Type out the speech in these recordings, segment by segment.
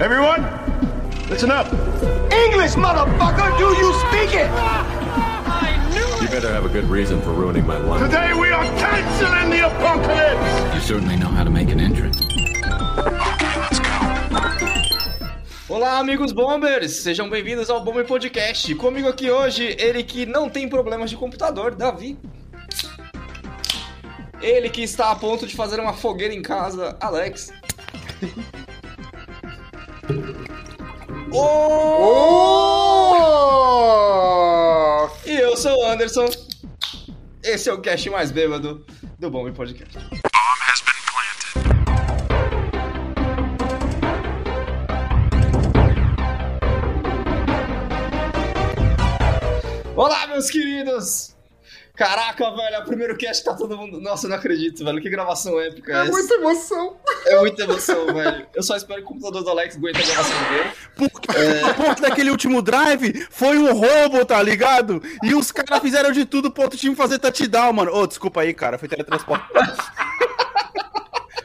Everyone, listen up. English, motherfucker! Do you speak it? You better have a good reason for ruining my life. Today we are canceling the apocalypse. You certainly know how to make an entrance. Olá, amigos bombers! Sejam bem-vindos ao Bomber Podcast. Comigo aqui hoje, ele que não tem problemas de computador, Davi. Ele que está a ponto de fazer uma fogueira em casa, Alex. Oh! E eu sou o Anderson. Esse é o cast mais bêbado do Bomber Podcast. Olá, meus queridos! Caraca, velho, é o primeiro cast tá todo mundo. Nossa, eu não acredito, velho. Que gravação épica é, É essa? muita emoção. É muita emoção, velho. Eu só espero que o computador do Alex aguente a gravação dele. Porque a porra daquele último drive foi um roubo, tá ligado? E os caras fizeram de tudo pro outro time fazer touchdown, mano. Ô, desculpa aí, cara, foi teletransporte.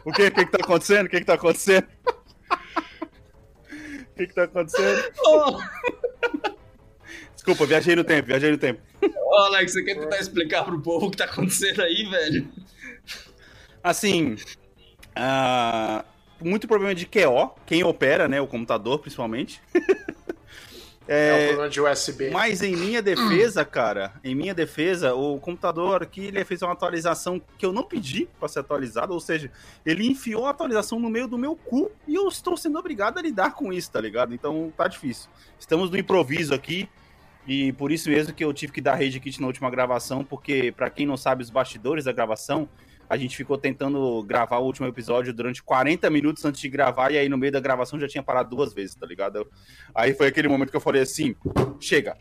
o que? O que que tá acontecendo? O que que tá acontecendo? O que que tá acontecendo? Ô, Desculpa, viajei no tempo, viajei no tempo. Ô, Alex, você quer tentar explicar pro povo o que tá acontecendo aí, velho? Assim, ah, muito problema de QO, quem opera, né, o computador, principalmente. É, um É, problema de USB. Mas em minha defesa, cara, em minha defesa, o computador aqui ele fez uma atualização que eu não pedi para ser atualizada, ou seja, ele enfiou a atualização no meio do meu cu e eu estou sendo obrigado a lidar com isso, tá ligado? Então tá difícil. Estamos no improviso aqui e por isso mesmo que eu tive que dar rage kit na última gravação, porque para quem não sabe os bastidores da gravação, a gente ficou tentando gravar o último episódio durante 40 minutos antes de gravar, e aí no meio da gravação já tinha parado duas vezes, tá ligado? Aí foi aquele momento que eu falei assim: chega.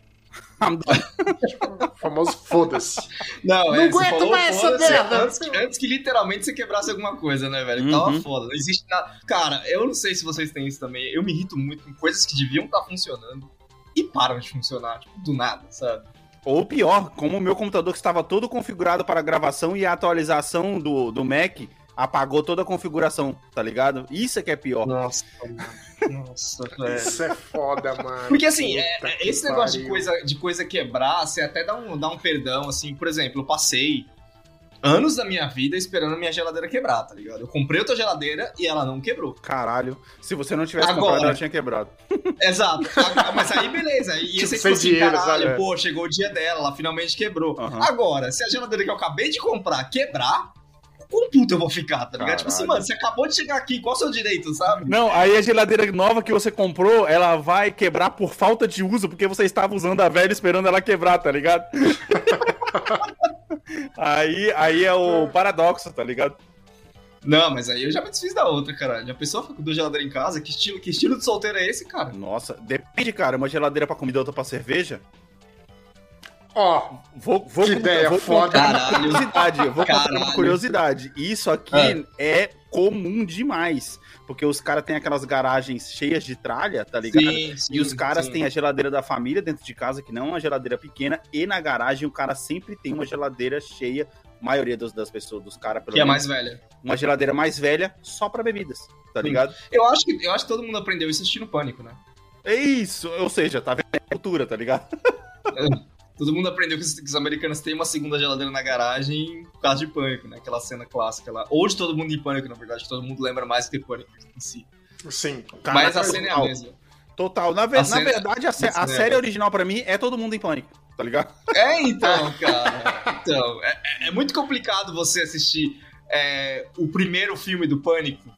Famoso foda-se. Não, Não é, aguento falou mais essa merda. antes, que- antes que literalmente você quebrasse alguma coisa, né, velho? Uhum. Tava foda. Não existe nada. Cara, eu não sei se vocês têm isso também. Eu me irrito muito com coisas que deviam estar funcionando e param de funcionar, tipo, do nada, sabe? Ou pior, como o meu computador que estava todo configurado para gravação e a atualização do, do Mac apagou toda a configuração, tá ligado? Isso é que é pior. Nossa, mano. Nossa, velho. Isso é foda, mano. Porque assim, é- esse negócio de coisa, de coisa quebrar, você até dá um, dá um perdão, assim, por exemplo, eu passei anos da minha vida esperando a minha geladeira quebrar, tá ligado? Eu comprei outra geladeira e ela não quebrou. Caralho. Se você não tivesse Agora. comprado, ela tinha quebrado. Exato. Mas aí, beleza. E Tipo, você, tipo assim, dinheiro, caralho, sabe? pô, chegou o dia dela, ela finalmente quebrou. Aham. Agora, se a geladeira que eu acabei de comprar quebrar, com puto eu vou ficar, tá ligado? Tipo assim, Caralho. mano, você acabou de chegar aqui, qual é o seu direito, sabe? Não, aí a geladeira nova que você comprou, ela vai quebrar por falta de uso, porque você estava usando a velha esperando ela quebrar, tá ligado? aí, aí é o paradoxo, tá ligado? Não, mas aí eu já me desfiz da outra, caralho. A pessoa fica com duas geladeiras em casa, que estilo, que estilo de solteiro é esse, cara? Nossa, depende, cara. Uma geladeira pra comida, outra pra cerveja. Ó, Vou, vou Que contar- ideia vou foda. contar uma Caralho. curiosidade. Eu vou contar uma curiosidade. Isso aqui é comum demais. Porque os caras têm aquelas garagens cheias de tralha, tá ligado? E os caras têm a geladeira da família dentro de casa, que não é uma geladeira pequena, e na garagem o cara sempre tem uma geladeira cheia, a maioria das, das pessoas, dos caras, pelo Que é menos, mais velha. uma geladeira mais velha só pra bebidas, tá Sim. ligado? Eu acho, que, eu acho que todo mundo aprendeu isso assistindo Pânico, né? É isso, ou seja, tá vendo? É cultura, tá ligado? Todo mundo aprendeu que os, que os americanos têm uma segunda geladeira na garagem por causa de Pânico, né? Aquela cena clássica lá. Ou de todo mundo em Pânico, na verdade. Todo mundo lembra mais do que Pânico em si. sim. Mas a cena é a mesma. Total. Na, ve- A na cena- verdade, a, sé- a a série original pra mim é Todo Mundo em Pânico, tá ligado? É, então, cara. Então, é, é- é muito complicado você assistir é, o primeiro filme do Pânico.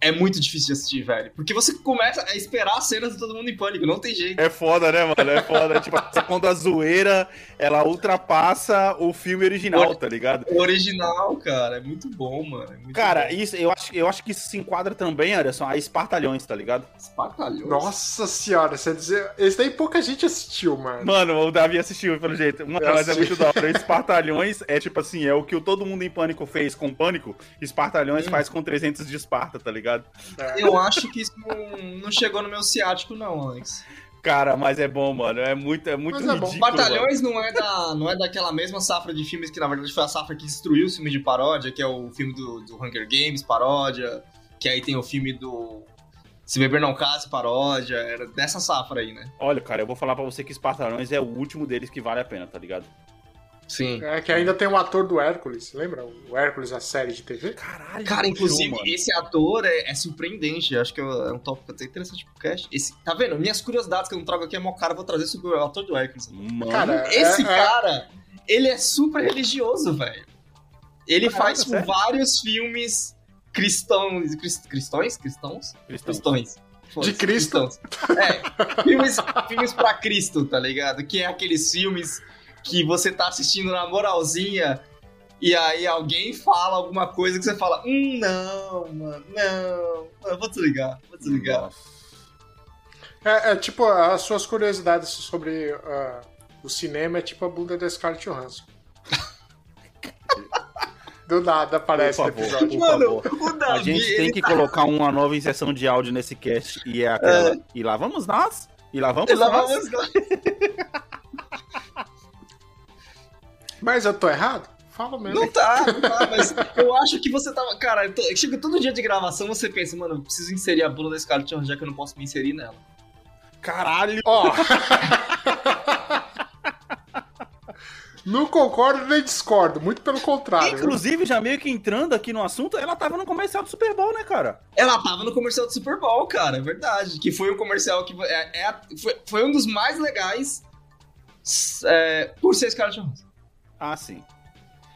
É muito difícil de assistir, velho. Porque você começa a esperar as cenas de todo mundo em pânico, não tem jeito. É foda, né, mano? É foda. tipo, quando a zoeira, ela ultrapassa o filme original, tá ligado? O original, cara, é muito bom, mano. É muito Cara, bom. isso, eu, acho, eu acho que isso se enquadra também, Anderson, a Espartalhões, tá ligado? Espartalhões. Nossa senhora, você dizer. Esse daí pouca gente assistiu, mano. Mano, o Davi assistiu, pelo jeito. Mano, mas é muito da hora. Espartalhões é tipo assim, é o que o Todo Mundo em Pânico fez com Pânico, Espartalhões Hum. faz com 300 de Esparta, tá ligado? É. Eu acho que isso não, não chegou no meu ciático, não, Alex. Cara, mas é bom, mano. É muito, é muito Mas é bom. ridículo. mano. Batalhões não é, da, não é daquela mesma safra de filmes que, na verdade, foi a safra que destruiu o filme de paródia, que é o filme do, do Hunger Games, paródia, que aí tem o filme do Se Beber Não Case, paródia, era dessa safra aí, né? Olha, cara, eu vou falar pra você que Espartalhões é o último deles que vale a pena, tá ligado? Sim. É que ainda tem o ator do Hércules, lembra? O Hércules, a série de TV? Caralho, Cara, inclusive, mano. esse ator é, é surpreendente. Acho que é um é tópico até interessante pro cast. Esse, tá vendo? Minhas curiosidades que eu não trago aqui é mó cara, eu vou trazer sobre o ator do Hércules. Mano, Cara, Esse é- é- cara, ele é super religioso, velho. Ele Caraca, faz tipo, sério? vários filmes cristãos. Crist, cristões? Cristãos? Cristão. Cristões. De Cristo? cristãos. É, filmes, filmes pra Cristo, tá ligado? Que é aqueles filmes que você tá assistindo na moralzinha e aí alguém fala alguma coisa que você fala, hum, não, mano, não, eu vou desligar, vou desligar. É, é tipo, as suas curiosidades sobre ah, o cinema é tipo a bunda da Scarlett Johansson. Do nada aparece Por favor, episódio. por Mano, favor. o Davi, A gente tem que tá- colocar uma nova inserção de áudio nesse cast e é aquela. E lá vamos nós? E lá vamos Ele lá nós? vamos nós. Mas eu tô errado? Fala mesmo. Não tá, não tá, mas eu acho que você tava. Cara, eu tô- chega todo dia de gravação, você pensa, mano, eu preciso inserir a bunda da Scarlett Johansson, já que eu não posso me inserir nela. Caralho! Ó. Não concordo nem discordo, muito pelo contrário. Inclusive, já meio que entrando aqui no assunto, ela tava no comercial do Super Bowl, né, cara? Ela tava no comercial do Super Bowl, cara, é verdade. Que foi um comercial que é, é foi, foi um dos mais legais é, por ser Scarlett Johansson. Ah, sim.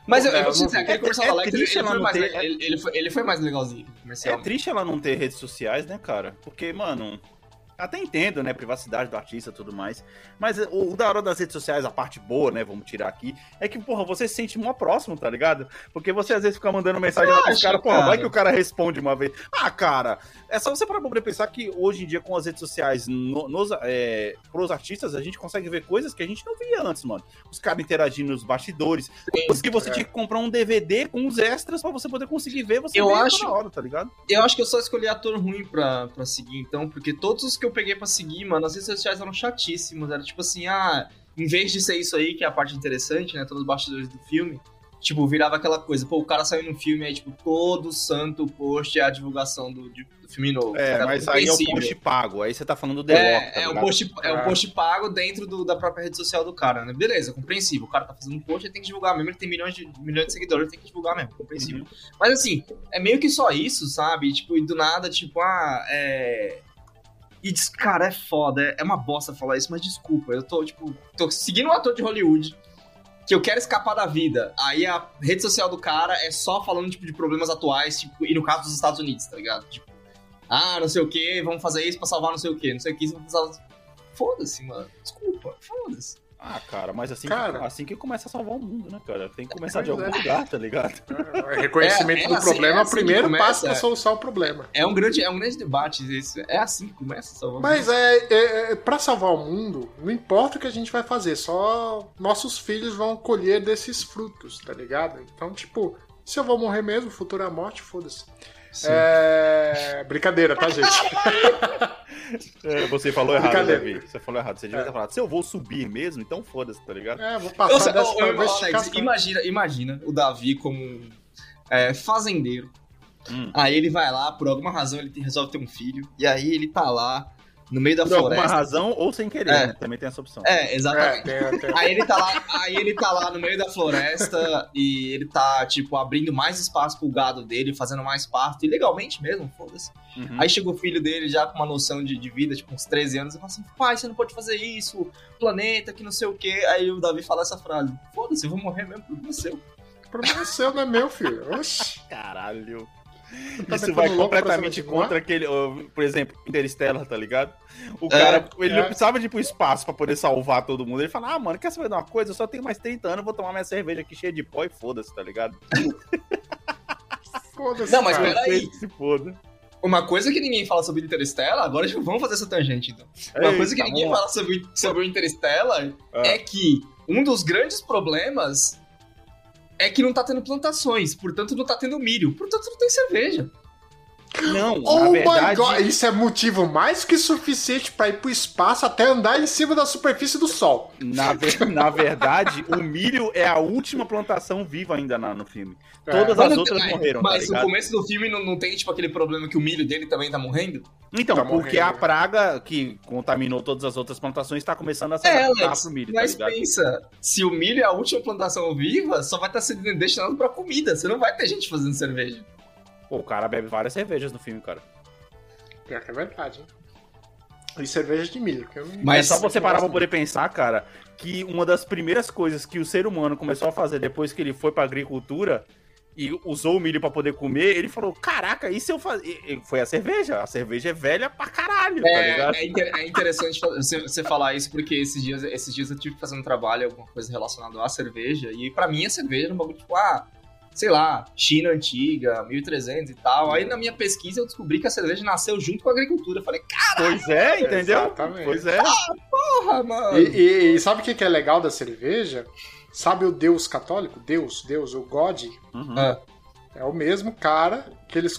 Mas eu, É, eu vou eu te dizer, aquele É- comercial é da ele, triste ele ela foi mais, ter- le- ele, ele foi, ele foi mais legalzinho, comercial. É triste ela não ter redes sociais, né, cara? Porque, mano, até entendo, né, privacidade do artista e tudo mais. Mas o, o da hora das redes sociais, a parte boa, né, vamos tirar aqui, é que, porra, você se sente mó próximo, tá ligado? Porque você às vezes fica mandando mensagem lá pros acha, caras, porra, cara? vai que o cara responde uma vez. Ah, cara, é só você parar pra poder pensar que hoje em dia com as redes sociais, no, nos, é, pros artistas, a gente consegue ver coisas que a gente não via antes, mano. Os caras interagindo nos bastidores, coisas que você é. tinha que comprar um DVD com os extras pra você poder conseguir ver, você Eu acho- hora, tá ligado? Eu acho que eu só escolhi ator ruim pra, pra seguir, então, porque todos os que eu peguei pra seguir, mano, as redes sociais eram chatíssimos. Era tipo assim, ah, em vez de ser isso aí, que é a parte interessante, né? Todos os bastidores do filme, tipo, virava aquela coisa, pô, o cara saiu no filme aí, tipo, todo santo post é a divulgação do, do filme novo. É, mas aí é o post pago. Aí você tá falando do The É, tá é, ligado? post, é um É. post pago dentro do- da própria rede social do cara, né? Beleza, compreensível. O cara tá fazendo um post, ele tem que divulgar mesmo. Ele tem milhões de, milhões de seguidores, ele tem que divulgar mesmo, compreensível. Uhum. Mas assim, é meio que só isso, sabe? Tipo, e do nada, tipo, ah, é. E, diz- cara, é foda, é- é uma bosta falar isso, mas desculpa, eu tô, tipo, tô seguindo um ator de Hollywood que eu quero escapar da vida. Aí a rede social do cara é só falando, tipo, de problemas atuais, tipo, e no caso dos Estados Unidos, tá ligado? Tipo, ah, não sei o que, vamos fazer isso pra salvar não sei o que, não sei o que, vamos fazer. Foda-se, mano. Desculpa, foda-se. Ah, cara, mas assim, Cara. que, assim que começa a salvar o mundo, né, cara? Tem que começar de algum é. lugar, tá ligado? É, Reconhecimento É, é do assim- problema é é o assim primeiro começa, passo pra é. solucionar o problema. É um grande, é um grande debate isso. É assim que começa a salvar o Mas mundo. é, é, é para salvar o mundo, não importa o que a gente vai fazer, só nossos filhos vão colher desses frutos, tá ligado? Então, tipo, se eu vou morrer mesmo, futura morte, foda-se. É. Brincadeira, tá, gente? É, você falou errado. Davi. Você falou errado. Você devia ter falado, se eu vou subir mesmo, então foda-se, tá ligado? É, vou Eu passar sei- dessa ô, ô, Alex, imagina, imagina o Davi como um é, fazendeiro. Hum. Aí ele vai lá, por alguma razão ele resolve ter um filho. E aí ele tá lá, no meio da Por alguma floresta. razão ou sem querer, É. né? Também tem essa opção. É, É, exatamente. tem, tem. Aí ele tá lá, aí ele tá lá no meio da floresta e ele tá, tipo, abrindo mais espaço pro gado dele, fazendo mais pasto, ilegalmente mesmo, foda-se. Uhum. Aí chega o filho dele já com uma noção de, de vida, tipo, uns 13 anos, e fala assim, pai, você não pode fazer isso, planeta, que não sei o quê. Aí o Davi fala essa frase, foda-se, eu vou morrer mesmo, problema é seu. Problema é seu, não é meu, filho. Oxi. Caralho. Tá Isso vai completamente contra aquele, por exemplo, Interstellar, tá ligado? O É, cara, ele é. não precisava de ir pro espaço pra poder salvar todo mundo. Ele fala, ah, mano, quer saber de uma coisa? Eu só tenho mais 30 anos, eu vou tomar minha cerveja aqui cheia de pó e foda-se, tá ligado? Foda-se. Não, mas cara. peraí. Se foda. Uma coisa que ninguém fala sobre Interstellar, agora já vamos fazer essa tangente, então. Uma Ei, coisa que tá ninguém bom. fala sobre, sobre o Interstellar Ah. é que um dos grandes problemas é que não tá tendo plantações, portanto não tá tendo milho, portanto não tem cerveja. Não, Oh na my verdade. god, isso é motivo mais que suficiente pra ir pro espaço até andar em cima da superfície do Sol. Na, ver- na verdade, o milho é a última plantação viva ainda na- no filme. É. Todas Mas as outras morreram, Mas tá no começo do filme não, não tem, tipo, aquele problema que o milho dele também tá morrendo? Então, Tá porque morrendo. a praga que contaminou todas as outras plantações tá começando a se É, adaptar pro milho, mas tá pensa, se o milho é a última plantação viva, só vai estar sendo destinado pra comida. Você não vai ter gente fazendo cerveja. Pô, o cara bebe várias cervejas no filme, cara. Pior que é verdade, hein? E cerveja de milho. Que eu não... Mas- é só você parar pra poder pensar, cara, que uma das primeiras coisas que o ser humano começou a fazer depois que ele foi pra agricultura e usou o milho pra poder comer, ele falou: Caraca, e se eu fazer. Foi a cerveja. A cerveja é velha pra caralho, tá ligado? É, é, inter- é interessante você, você falar isso, porque esses dias, esses dias eu tive que fazer um trabalho, alguma coisa relacionada à cerveja, e pra mim a cerveja era um bagulho tipo, ah, sei lá, China antiga, 1300 e tal. Aí na minha pesquisa eu descobri que a cerveja nasceu junto com a agricultura. Eu falei, Pois é, entendeu? Exatamente. Pois é. porra, mano. E, e- e sabe o que que é legal da cerveja? Sabe o Deus católico? Deus, Deus, o God, Uhum. Ah, é o mesmo cara que eles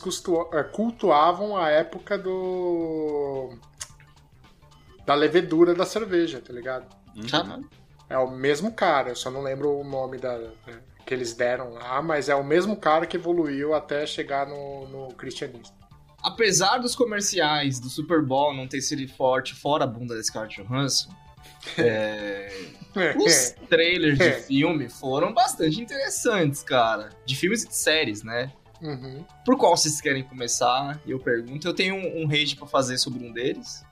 é, cultuavam a época do. da levedura da cerveja, tá ligado? Uhum. É o mesmo cara, eu só não lembro o nome da, que eles deram lá, mas é o mesmo cara que evoluiu até chegar no, no cristianismo. apesar dos comerciais do Super Bowl não ter sido forte fora a bunda desse cara Johansson, é, os trailers de É. filme foram bastante interessantes, cara. De filmes e de séries, né? Uhum. Por qual vocês querem começar? Eu pergunto. Eu tenho um, um rage pra fazer sobre um deles.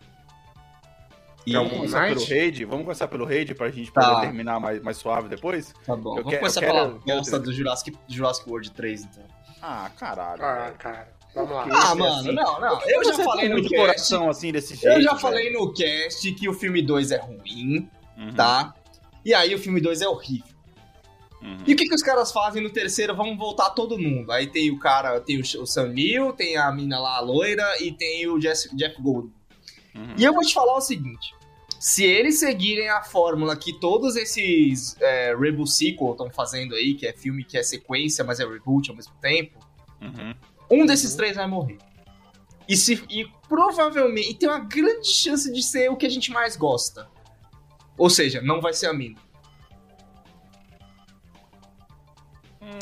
E é Vamos começar pelo raid? Vamos começar pelo raid pra gente Tá. poder terminar mais, mais suave depois? tá bom. Eu Vamos quero- começar pela quero bosta do Jurassic, Jurassic World 3, então. Ah, caralho. Ah, cara, vamos lá. Ah, Esse, mano, assim, não, não. Eu já falei no cast. coração assim desse jeito. Eu já velho? falei no cast que o filme 2 é ruim, Uhum, tá? E aí o filme 2 é horrível. uhum. E o que, que os caras fazem no terceiro? Vamos voltar todo mundo. Aí tem o cara, tem o, o Sam Neill, tem a mina lá, a loira, e tem o Jeff, Jeff Gold. Uhum. E eu vou te falar o seguinte: se eles seguirem a fórmula que todos esses é, reboot sequel estão fazendo aí, que é filme que é sequência, mas é reboot ao mesmo tempo, Uhum. um desses três vai morrer. E, se, e provavelmente. E tem uma grande chance de ser o que a gente mais gosta. Ou seja, não vai ser a mina.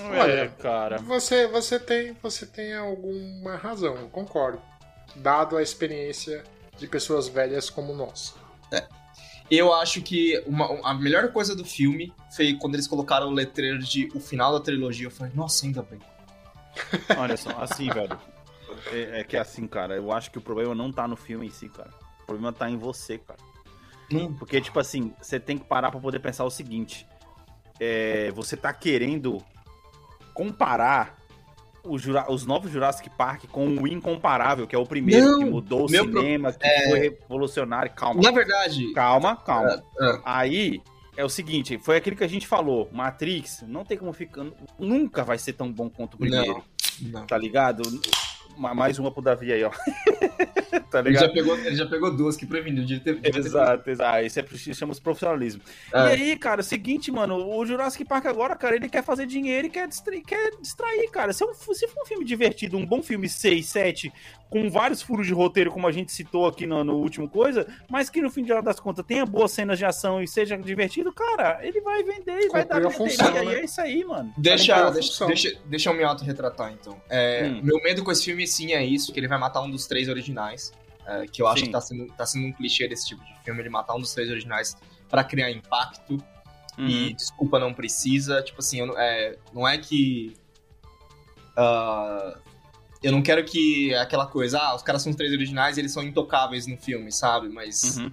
Olha, É, cara. Você, você, tem, você tem alguma razão, eu concordo. Dado a experiência de pessoas velhas como nós. Eu acho que uma- a melhor coisa do filme foi quando eles colocaram o letreiro de o final da trilogia. Eu falei, nossa, ainda bem. Olha só, assim, velho. É, é que é assim, cara. Eu acho que o problema não tá no filme em si, cara. O problema tá em você, cara. Hum. Porque, tipo assim, você tem que parar pra poder pensar o seguinte. É, você tá querendo comparar Jura- os novos Jurassic Park com o incomparável, que é o primeiro, Não, que mudou o meu pro- cinema, que foi revolucionário. Calma, Na verdade, calma, calma. ah, Aí é o seguinte, foi aquilo que a gente falou. Matrix não tem como ficar. Nunca vai ser tão bom quanto o primeiro. não. Tá ligado? Ma- Mais uma pro Davi aí, ó. tá Ele já, pegou, ele já pegou duas que preveniu. Devia ter, Exato, exato. Isso é, isso chama-se profissionalismo. É. E aí, cara, é o seguinte, mano, o Jurassic Park agora, cara, ele quer fazer dinheiro e quer distrair, quer distrair cara. Se, é um- se for um filme divertido, um bom filme 6, 7, com vários furos de roteiro, como a gente citou aqui no, no último coisa, mas que no fim de das contas tenha boas cenas de ação e seja divertido, cara, ele vai vender e vai dar a função, E né? é isso aí, mano. Deixa, deixa, deixa, deixa eu me auto-retratar, então. É, Hum. Meu medo com esse filme, sim, é isso, que ele vai matar um dos três originais. É, que eu acho Sim. que tá sendo, tá sendo um clichê desse tipo de filme, ele matar um dos três originais pra criar impacto. Uhum. E desculpa, não precisa. Tipo assim, eu não- é, não é que. ah, eu não quero que aquela coisa, ah, os caras são os três originais e eles são intocáveis no filme, sabe? Mas. Uhum.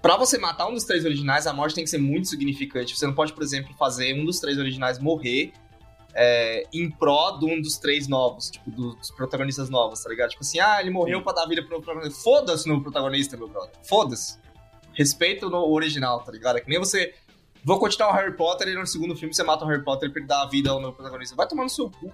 Pra você matar um dos três originais, a morte tem que ser muito significante. Você não pode, por exemplo, fazer um dos três originais morrer é, em pró de um dos três novos, tipo, do- dos protagonistas novos, tá ligado? Tipo assim, ah, ele morreu Sim. pra dar vida pro protagonista. Foda-se no protagonista, meu brother. Foda-se. Respeito no original, tá ligado? É que nem você. Vou continuar o Harry Potter e no segundo filme você mata o Harry Potter pra ele dar a vida ao meu protagonista. Vai tomar no seu cu.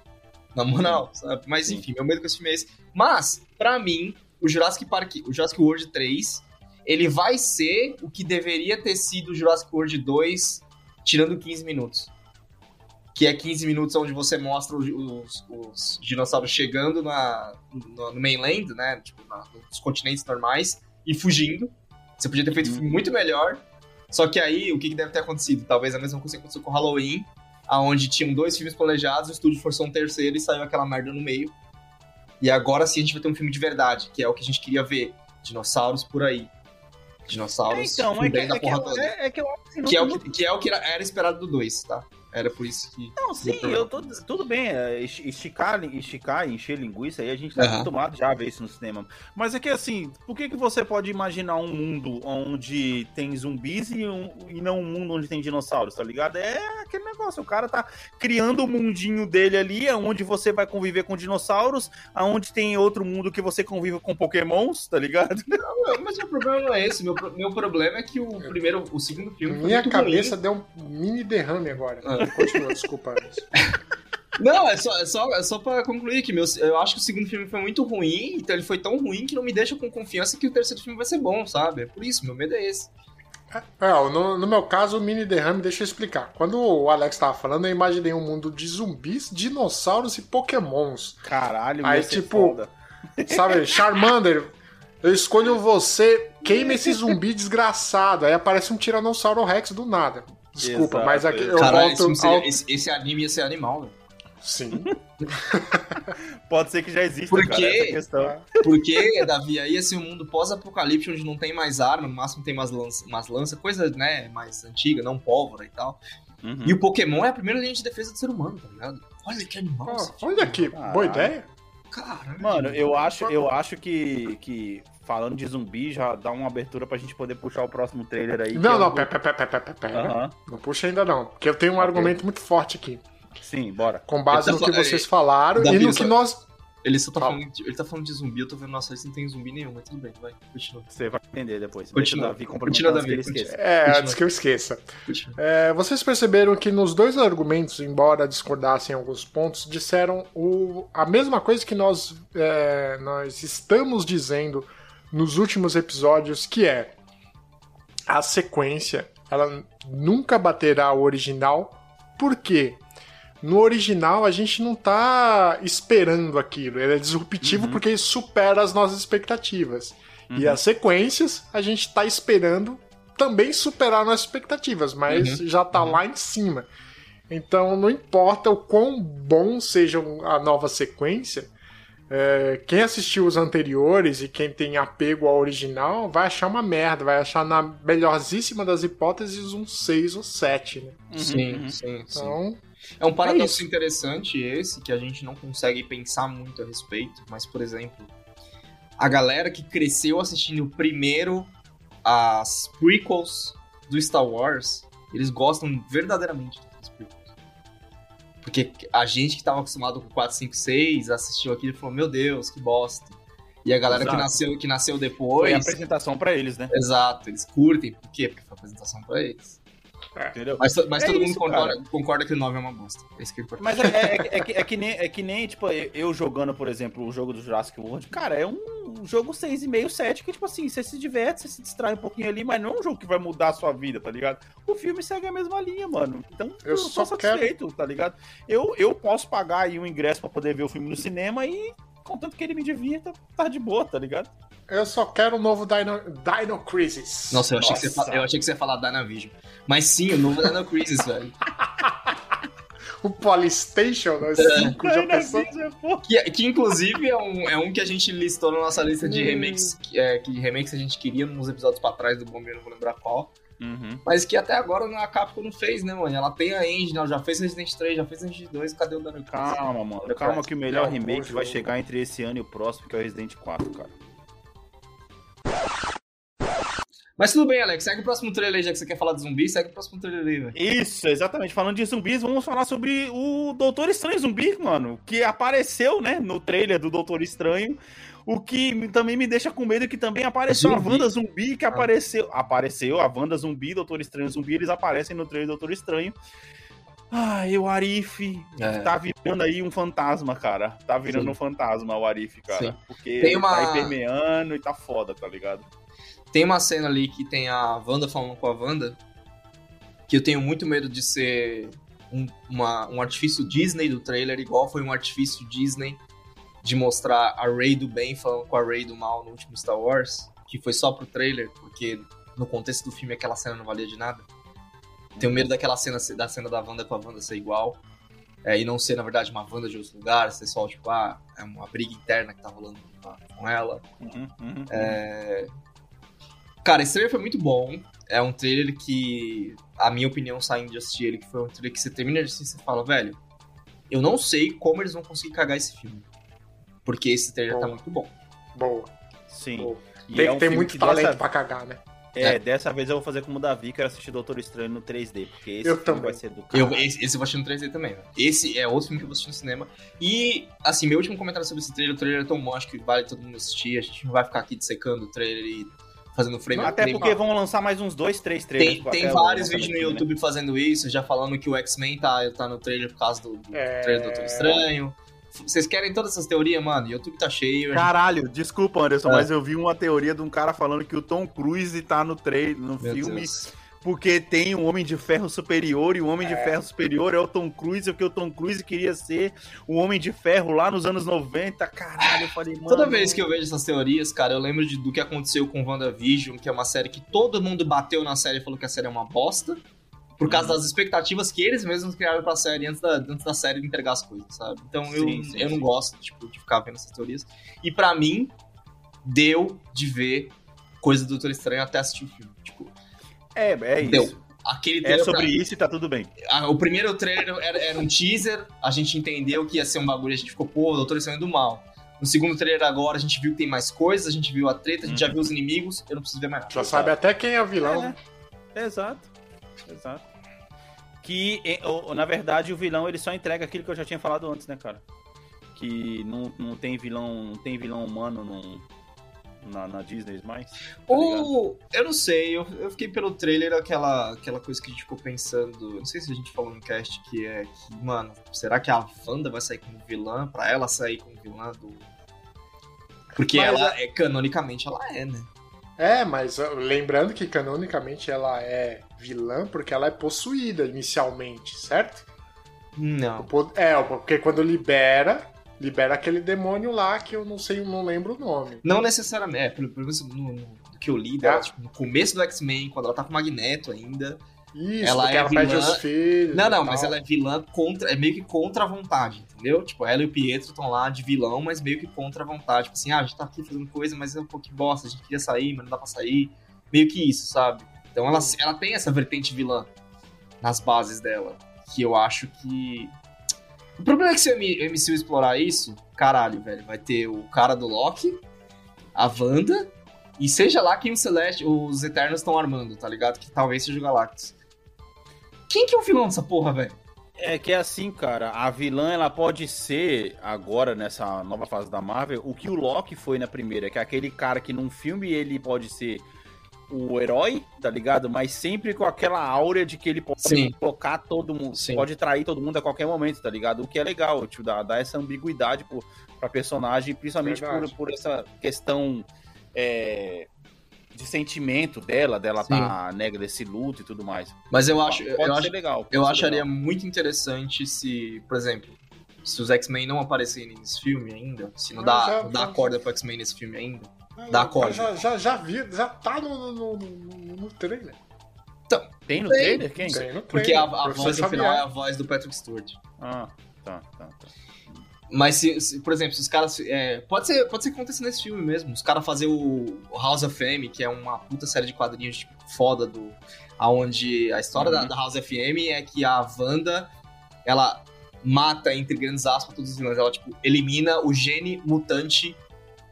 Na moral, sabe? Mas enfim, meu medo com esse filme é esse. Mas, pra mim, o Jurassic Park, o Jurassic World 3, ele vai ser o que deveria ter sido o Jurassic World 2, tirando 15 minutos. Que é 15 minutos onde você mostra os, os- os dinossauros chegando na, no, no mainland, né? Tipo, na- nos continentes normais e fugindo. Você podia ter feito um filme muito melhor. Só que aí, o que, que deve ter acontecido? Talvez a mesma coisa que aconteceu com Halloween, aonde tinham dois filmes planejados, o estúdio forçou um terceiro e saiu aquela merda no meio. E agora sim a gente vai ter um filme de verdade, que é o que a gente queria ver. Dinossauros por aí. Dinossauros então, é que, é, que, é, é que eu acho que não- Que é, que, que é o que era, era esperado do 2, tá? Era por isso que. Não, sim, eu tô, tudo bem, é, esti- esticar, esticar, encher linguiça, aí a gente tá Aham. acostumado já a ver isso no cinema. Mas é que assim, por que, que você pode imaginar um mundo onde tem zumbis e, um- e não um mundo onde tem dinossauros, tá ligado? É aquele negócio, o cara tá criando o mundinho dele ali, onde você vai conviver com dinossauros, aonde tem outro mundo que você convive com pokémons, tá ligado? Não, mas meu problema não é esse. Meu, meu problema é que o primeiro, o segundo filme. Minha cabeça ruim. deu um mini derrame agora. Ah. Continua, desculpa. Não, é só, é só, é só pra concluir que meu, eu acho que o segundo filme foi muito ruim, então ele foi tão ruim que não me deixa com confiança que o terceiro filme vai ser bom, sabe? É por isso, meu medo é esse. É, ó, no, no meu caso, o mini derrame, deixa eu explicar. Quando o Alex tava falando, eu imaginei um mundo de zumbis, dinossauros e pokémons. Caralho, Aí, tipo, foda. Sabe, Charmander, eu escolho você, queima esse zumbi desgraçado. Aí aparece um Tiranossauro Rex do nada. Desculpa, Exato, mas aqui eu Caralho, esse, volto filme seria- ao... esse, esse anime ia ser animal, velho. Sim. Pode ser que já exista, Por cara, quê? essa questão. Porque, Davi, aí ia ser um mundo pós-apocalipse onde não tem mais arma, no máximo tem umas lanças, umas lanças coisa, né, mais antiga, não pólvora e tal. Uhum. E o Pokémon é a primeira linha de defesa do ser humano, tá ligado? Olha que animal. Esse olha aqui, Caralho. boa ideia. Caralho. Mano, eu acho, eu acho que, que falando de zumbi já dá uma abertura pra gente poder puxar o próximo trailer aí. Não, é não, pera, pera, pera, pera. Não puxa ainda não, porque eu tenho um argumento muito forte aqui. Sim, bora. Com base no tá que vocês falaram Davi, e no só- que nós... Ele só tá Fala. falando de, ele tá falando de zumbi, eu tô vendo, nossa, isso não tem zumbi nenhum, mas tudo bem, vai, continua. Você vai entender depois. Continua. Davi Continua, antes que Davi, ele esqueça. É, Continua. antes que eu esqueça. É, vocês perceberam que nos dois argumentos, embora discordassem em alguns pontos, disseram o, a mesma coisa que nós, é, nós estamos dizendo nos últimos episódios, que é a sequência, ela nunca baterá o original, por quê? No original a gente não tá esperando aquilo, ele é disruptivo porque ele supera as nossas expectativas. E as sequências a gente tá esperando também superar nossas expectativas, mas já tá lá em cima. Então não importa o quão bom seja a nova sequência, é, quem assistiu os anteriores e quem tem apego ao original vai achar uma merda, vai achar na melhorzíssima das hipóteses um 6 ou 7, né? Sim, uhum. sim, sim. Então, É um paradoxo isso. interessante esse, que a gente não consegue pensar muito a respeito, mas, por exemplo, a galera que cresceu assistindo primeiro as prequels do Star Wars, eles gostam verdadeiramente. Porque a gente que tava acostumado com 4, 5, 6, assistiu aquilo e falou, meu Deus, que bosta. E a galera que nasceu, que nasceu Foi a depois... apresentação pra eles, né? Exato, eles curtem. Por quê? Porque foi apresentação pra eles. Entendeu? Mas, mas É todo isso, mundo concorda, concorda que o 9 é uma bosta. É isso que é importante. Mas é, é- é que, é que nem, é que nem, tipo, eu jogando, por exemplo, o jogo do Jurassic World, cara, é um jogo 6,5, 7, que, tipo assim, você se diverte, você se distrai um pouquinho ali, mas não é um jogo que vai mudar a sua vida, tá ligado? O filme segue a mesma linha, mano. Então, Eu eu, só sou satisfeito, tá ligado? Eu, eu posso pagar aí um ingresso pra poder ver o filme no cinema e, contanto que ele me divirta, tá de boa, tá ligado? Eu só quero um novo Dino, Dino Crisis. Nossa, eu achei, Que você, Nossa. eu achei que você ia falar Dynavision. Mas sim, o novo Dino Crisis, velho. O Polystation, né? 5, já pensou? Dynavision, pô. Que, que inclusive é um, é um que a gente listou na nossa lista de Hum. remakes, que, é, que remakes a gente queria nos episódios pra trás do Bombeiro, não vou lembrar qual. Uhum. Mas que até agora a Capcom não fez, né, mano? Ela tem a engine, ela já fez Resident 3, já fez Resident 2, cadê o Dino Crisis? Calma, mano. Dino Calma que o melhor É remake vai chegar entre esse ano e o próximo, que é o Resident 4, cara. Mas tudo bem, Alex, segue o próximo trailer aí, já que você quer falar de zumbi, segue o próximo trailer aí, velho. Isso, exatamente. Falando de zumbis, vamos falar sobre o Doutor Estranho Zumbi, mano. Que apareceu, né, no trailer do Doutor Estranho. O que também me deixa com medo é que também apareceu a Zumbi. Wanda Zumbi, que apareceu. Apareceu a Wanda Zumbi, Doutor Estranho Zumbi, eles aparecem no trailer do Doutor Estranho. Ai, o Arif É. tá virando aí um fantasma, cara. Tá virando Sim. um fantasma o Arif, cara. Sim. Porque Tem ele uma- tá permeando e tá foda, tá ligado? Tem uma cena ali que tem a Wanda falando com a Wanda, que eu tenho muito medo de ser um, uma- um artifício Disney do trailer, igual foi um artifício Disney de mostrar a Rey do bem falando com a Rey do mal no último Star Wars, que foi só pro trailer, porque no contexto do filme aquela cena não valia de nada. Tenho medo daquela cena, da cena da Wanda com a Wanda ser igual. é, e não ser, na verdade, uma Wanda de outro lugar, ser só, tipo, ah, é uma briga interna que tá rolando com- com ela. Uhum, uhum. Cara, esse trailer foi muito bom. É um trailer que, a minha opinião, saindo de assistir ele, que foi um trailer que você termina de assistir e você fala, velho, eu não sei como eles vão conseguir cagar esse filme. Porque esse trailer tá Bom. muito bom. Boa. Sim. boa. E Tem, é um tem filme muito que talento dessa- pra cagar, né? É, dessa vez eu vou fazer como o Davi, quero assistir Doutor Estranho no 3D, porque esse vai ser do Eu, esse, esse eu vou assistir no 3D também, né? Esse é outro filme que eu vou assistir no cinema. E, assim, meu último comentário sobre esse trailer, o trailer é tão bom, acho que vale todo mundo assistir. A gente não vai ficar aqui dissecando o trailer e fazendo frame Até frame- porque vão lançar mais uns dois, três trailers. Tem, tem até vários vídeos no né? YouTube fazendo isso, já falando que o X-Men tá, tá no trailer por causa do, do É. trailer do Doutor Estranho. Vocês querem todas essas teorias, mano? YouTube tá cheio. gente- Caralho, desculpa, Anderson, É. mas eu vi uma teoria de um cara falando que o Tom Cruise tá no trailer, no Meu filme, Deus. porque tem um Homem de Ferro superior e o Homem de É. Ferro superior é o Tom Cruise, porque o Tom Cruise queria ser o Homem de Ferro lá nos anos 90. Caralho, eu falei, mano. Toda vez que eu vejo essas teorias, cara, eu lembro de- do que aconteceu com WandaVision, que é uma série que todo mundo bateu na série e falou que a série é uma bosta. Por causa Uhum. das expectativas que eles mesmos criaram pra série antes da, antes da série entregar as coisas, sabe? Então eu, Sim, sim, eu não sim. gosto tipo, de ficar vendo essas teorias. E pra mim, deu de ver coisa do Doutor Estranho até assistir o filme. Tipo, É, é Deu. isso. aquele É sobre pra- isso e tá tudo bem. O primeiro trailer era, era um teaser, a gente entendeu que ia ser um bagulho, a gente ficou, pô, o Doutor Estranho do mal. No segundo trailer agora, a gente viu que tem mais coisas, a gente viu a treta, a gente já viu os inimigos, eu não preciso ver mais nada. Já sabe até quem é o vilão. né? Exato. Exato. Que, na verdade, o vilão ele só entrega aquilo que eu já tinha falado antes, né, cara? Que não, não tem vilão, não tem vilão humano no, na, na Disney mais. tá? Ou, eu não sei, eu, eu fiquei pelo trailer aquela, aquela coisa que a gente ficou pensando, não sei se a gente falou no cast, que é que, mano, será que a Wanda vai sair como vilã? Pra ela sair como vilã do... Porque Mas ela, é, canonicamente, ela é, né? É, mas lembrando que canonicamente ela é vilã porque ela é possuída inicialmente, certo? O Não. po- É, porque quando libera, libera aquele demônio lá que eu não sei, não lembro o nome. Não necessariamente. É, pelo, pelo menos no, no- que eu li dela, Ah. tipo, no começo do X-Men, quando ela tá com o Magneto ainda. Isso, Ela é ela perde vilã- os filhos. Não, não, mas ela é vilã contra. É meio que contra a vontade, entendeu? Tipo, ela e o Pietro estão lá de vilão, mas meio que contra a vontade. Tipo assim, ah, a gente tá aqui fazendo coisa, mas é um pouco que bosta, a gente queria sair, mas não dá pra sair. Meio que isso, sabe? Então ela, ela tem essa vertente vilã nas bases dela. Que eu acho que. O problema é que se o MCU explorar isso, caralho, velho, vai ter o cara do Loki, a Wanda, e seja lá quem o Celeste, os Eternos estão armando, tá ligado? Que talvez seja o Galactus. Quem que é o vilão dessa porra, velho? É que é assim, cara, a vilã ela pode ser, agora nessa nova fase da Marvel, o que o Loki foi na primeira, que é aquele cara que num filme ele pode ser o herói, tá ligado? Mas sempre com aquela áurea de que ele pode Sim. colocar todo mundo, Sim. pode trair todo mundo a qualquer momento, tá ligado? O que é legal, tipo, dá, dá essa ambiguidade pro, pra personagem, principalmente por, por essa questão é, de sentimento dela, dela Sim. tá nega desse luto e tudo mais. Mas eu acho, pode eu acho, legal. pode eu acharia legal. muito interessante se, por exemplo, se os X-Men não aparecerem nesse filme ainda, se não Não, dá, já- não dá já- corda pro X-Men nesse filme ainda. Ah, dá já- corda. Já, já, já vi, já tá no, no, no, no, trailer. Tem no Tem. trailer? Quem? Tem no trailer. Porque a, a voz no final é a voz do Patrick Stewart. Ah, tá, tá, tá. Mas, se, se- por exemplo, se os caras. é, pode, ser, pode ser que aconteça nesse filme mesmo. Os caras fazer o, House of FM, que é uma puta série de quadrinhos tipo, foda do. Aonde a história da, Uhum. da House FM é que a Wanda ela mata, entre grandes aspas, todos os vilões. Ela, tipo, elimina o gene mutante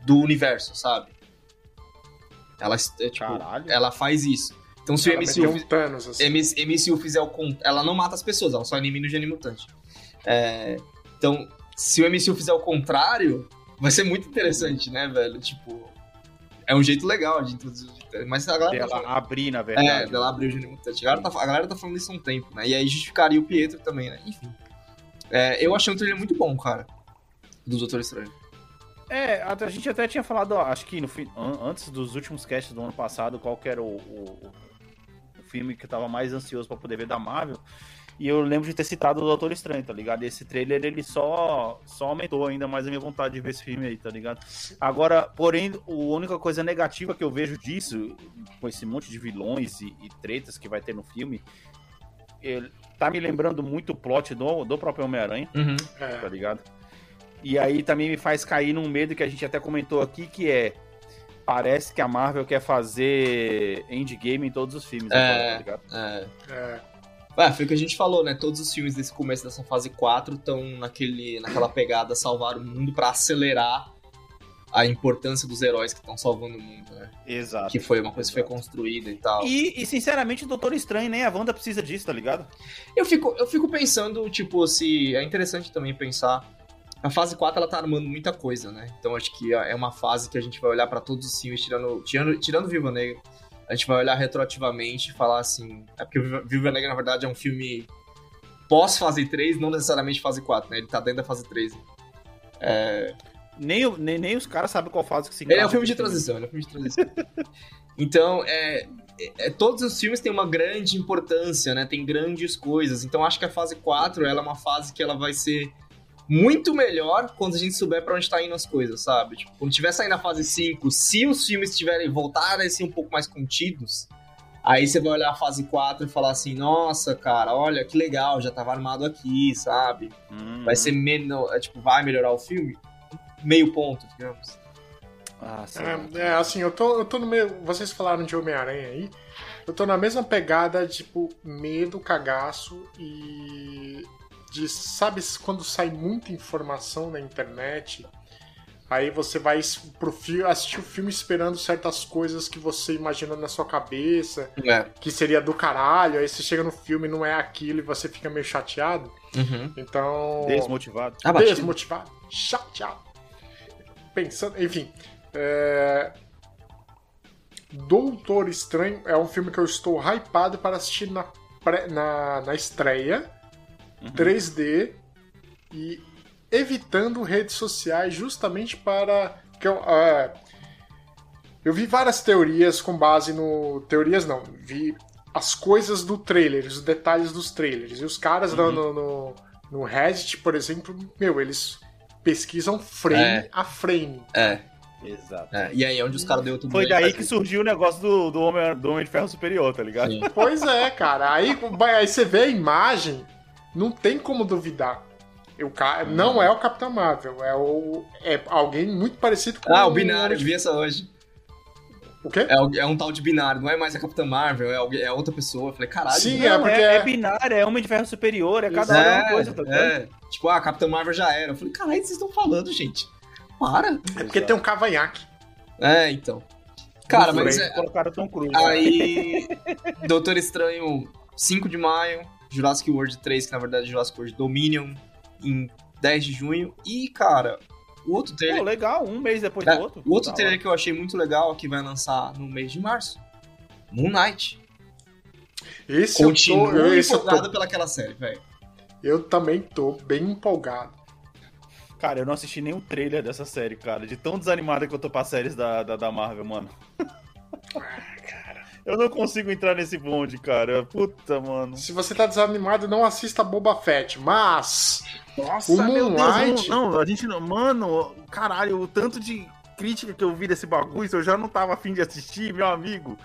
do universo, sabe? Ela, é, tipo, Caralho. ela faz isso. Então se o Ela MCU, meteu um Thanos, assim. MCU fizer o ela não mata as pessoas, ela só elimina o gene mutante. É, então, se o MCU fizer o contrário, vai ser muito interessante, né, velho? Tipo, é um jeito legal de introduzir. Mas a galera tá Dela abrir, na é, verdade. dela abrir o gene mutante. A galera, tá, a galera tá falando isso há um tempo, né? E aí justificaria o Pietro também, né? Enfim. É, eu achei um trailer muito bom, cara. Do Doutor Estranho. É, a a gente até tinha falado, ó, acho que no fim, an- antes dos últimos casts do ano passado, qual que era o, o- o filme que eu tava mais ansioso pra poder ver da Marvel. E eu lembro de ter citado o Doutor Estranho, tá ligado? E esse trailer ele só, só aumentou ainda mais a minha vontade de ver esse filme aí, tá ligado? Agora, porém, a única coisa negativa que eu vejo disso, com esse monte de vilões e, e tretas que vai ter no filme, ele tá me lembrando muito o plot do, do próprio Homem-Aranha, Uhum. É. tá ligado? E aí também me faz cair num medo que a gente até comentou aqui, que é. Parece que a Marvel quer fazer endgame em todos os filmes, É. agora, tá ligado? É. É. Ah, foi o que a gente falou, né? Todos os filmes desse começo dessa fase 4 estão naquele, naquela pegada salvar o mundo pra acelerar a importância dos heróis que estão salvando o mundo, né? Exato. Que foi uma coisa que foi construída e tal. E, e, sinceramente, o Doutor Estranho nem a Wanda precisa disso, tá ligado? Eu fico, eu fico pensando, tipo, se é interessante também pensar. A fase 4 ela tá armando muita coisa, né? Então acho que é uma fase que a gente vai olhar pra todos os filmes, tirando, tirando, tirando Viva Negra. A gente vai olhar retroativamente e falar assim. É porque o Viva- Negra, na verdade, é um filme pós-fase 3, não necessariamente fase 4, né? Ele tá dentro da fase 3. Nem, o- nem, nem os caras sabem qual fase que se Ele é um filme de transição, ele é um filme de transição. então, é, é- é- todos os filmes têm uma grande importância, né? Tem grandes coisas. Então, acho que a fase 4, ela é uma fase que ela vai ser muito melhor quando a gente souber pra onde tá indo as coisas, sabe? Tipo, quando tiver saindo a fase 5, se os filmes tiverem voltarem a ser um pouco mais contidos, aí você vai olhar a fase 4 e falar assim, nossa, cara, olha que legal, já tava armado aqui, sabe? Uhum. Vai ser menor, é, tipo, vai melhorar o filme? Meio ponto, digamos. Ah, sim. É, é, assim, eu tô, eu tô no meio. Vocês falaram de Homem-Aranha aí. Eu tô na mesma pegada, tipo, medo, cagaço e. De, sabe quando sai muita informação na internet? Aí você vai pro fi- assistir o filme esperando certas coisas que você imagina na sua cabeça, É. que seria do caralho, aí você chega no filme e não é aquilo e você fica meio chateado. Uhum. Então. Desmotivado. Abatido. desmotivado, chateado. Pensando, enfim. é, Doutor Estranho é um filme que eu estou hypado para assistir na, pré- na, na estreia, 3D, e evitando redes sociais justamente para. Que eu, é, eu vi várias teorias com base no. Teorias não, vi as coisas do trailer, os detalhes dos trailers. E os caras no, no, no, no Reddit, por exemplo, meu, eles pesquisam frame É. a frame. É, Exato. é. E aí, onde os caras deu tudo Foi daí que surgiu o negócio do, do, homem, do Homem de Ferro Superior, tá ligado? Sim. Pois é, cara. Aí, aí você vê a imagem, não tem como duvidar. O ca... Não é o Capitão Marvel, é, o... é alguém muito parecido com Ah, o binário, eu vi essa hoje. O quê? É, é um tal de binário, não é mais a Capitã Marvel, é, alguém- é outra pessoa. Eu falei, caralho. Sim, não, é Não, porque é, é- é binário, é Homem de Ferro Superior, é cada hora uma coisa, tá é. Tipo, ah, a Capitã Marvel já era. Eu falei, caralho, vocês estão falando, gente. Para. É porque tem um cavanhaque. É, então. Cara, Muito mas é, Colocaram Tom Cruise. aí. Doutor Estranho, 5 de maio. Jurassic World 3, que na verdade é Jurassic World Dominion, em 10 de junho. E, cara, o outro Pô, trailer. legal, um mês depois É, do outro. o outro trailer que eu achei muito legal, que vai lançar no mês de março. Moon Knight. Esse eu, Continua tô, eu, esse eu, empolgado tô, pelaquela série, velho. eu também tô bem empolgado. Cara, eu não assisti nenhum trailer dessa série, cara. De tão desanimada que eu tô pra séries da, da, da Marvel, mano. Eu não consigo entrar nesse bonde, cara. Puta, mano. Se você tá desanimado, não assista Boba Fett, mas. Nossa, O meu Deus, Moonlight- não, não, a gente não. Mano, caralho, o tanto de crítica que eu vi desse bagulho, eu já não tava afim de assistir, meu amigo.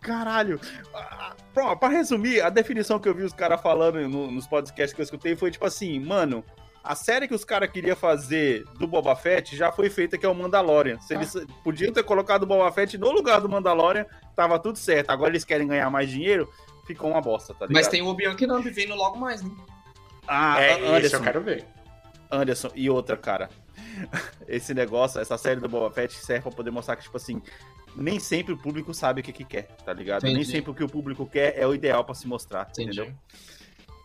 Caralho. Ah, Pra, pra resumir, a definição que eu vi os caras falando no- nos podcasts que eu escutei foi tipo assim, mano. A série que os caras queriam fazer do Boba Fett já foi feita, que é o Mandalorian. Se eles podiam ter colocado o Boba Fett no lugar do Mandalorian, tava tudo certo. Agora eles querem ganhar mais dinheiro, ficou uma bosta, tá ligado? Mas tem o Obi-Wan Kenobi vindo logo mais, né? Ah, é, esse Anderson, eu quero ver. Anderson, e outra, cara. Esse negócio, essa série do Boba Fett serve pra poder mostrar que, tipo assim, nem sempre o público sabe o que, que quer, tá ligado? Nem Entendi. sempre o que o público quer é o ideal pra se mostrar, Entendi. entendeu?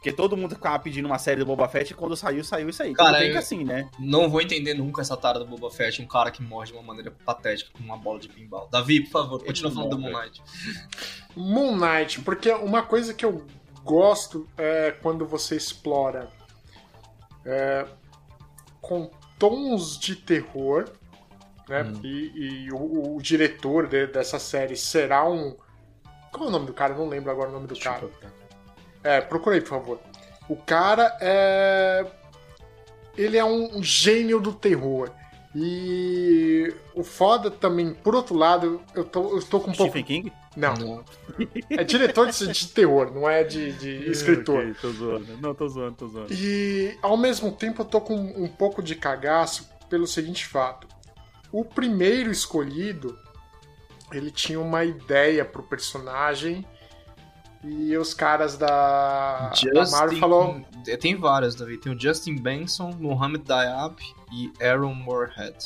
Porque todo mundo ficava pedindo uma série do Boba Fett e quando saiu, saiu isso aí. Cara, eu- que assim, né? Não vou entender nunca essa tara do Boba Fett, um cara que morre de uma maneira patética com uma bola de pinball. Davi, por favor, continua Ele falando do. Moon Knight. Moon Knight, porque uma coisa que eu gosto é quando você explora é, com tons de terror, né? Hum. E, e o, o diretor de- dessa série será um. Qual é o nome do cara? Eu não lembro agora o nome do cara. É, procurei, por favor. O cara é. Ele é um gênio do terror. E o foda também, por outro lado, eu tô, eu tô com um pouco. Stephen King? Não, Não. é diretor de, de terror, não é de, de escritor. Ok, tô zoando. Não, tô zoando, tô zoando. E ao mesmo tempo eu tô com um pouco de cagaço pelo seguinte fato. O primeiro escolhido, ele tinha uma ideia pro personagem e os caras da, da Marvel falou É, Tem várias, Davi. Tem o Justin Benson, Mohamed Diab e Aaron Moorhead.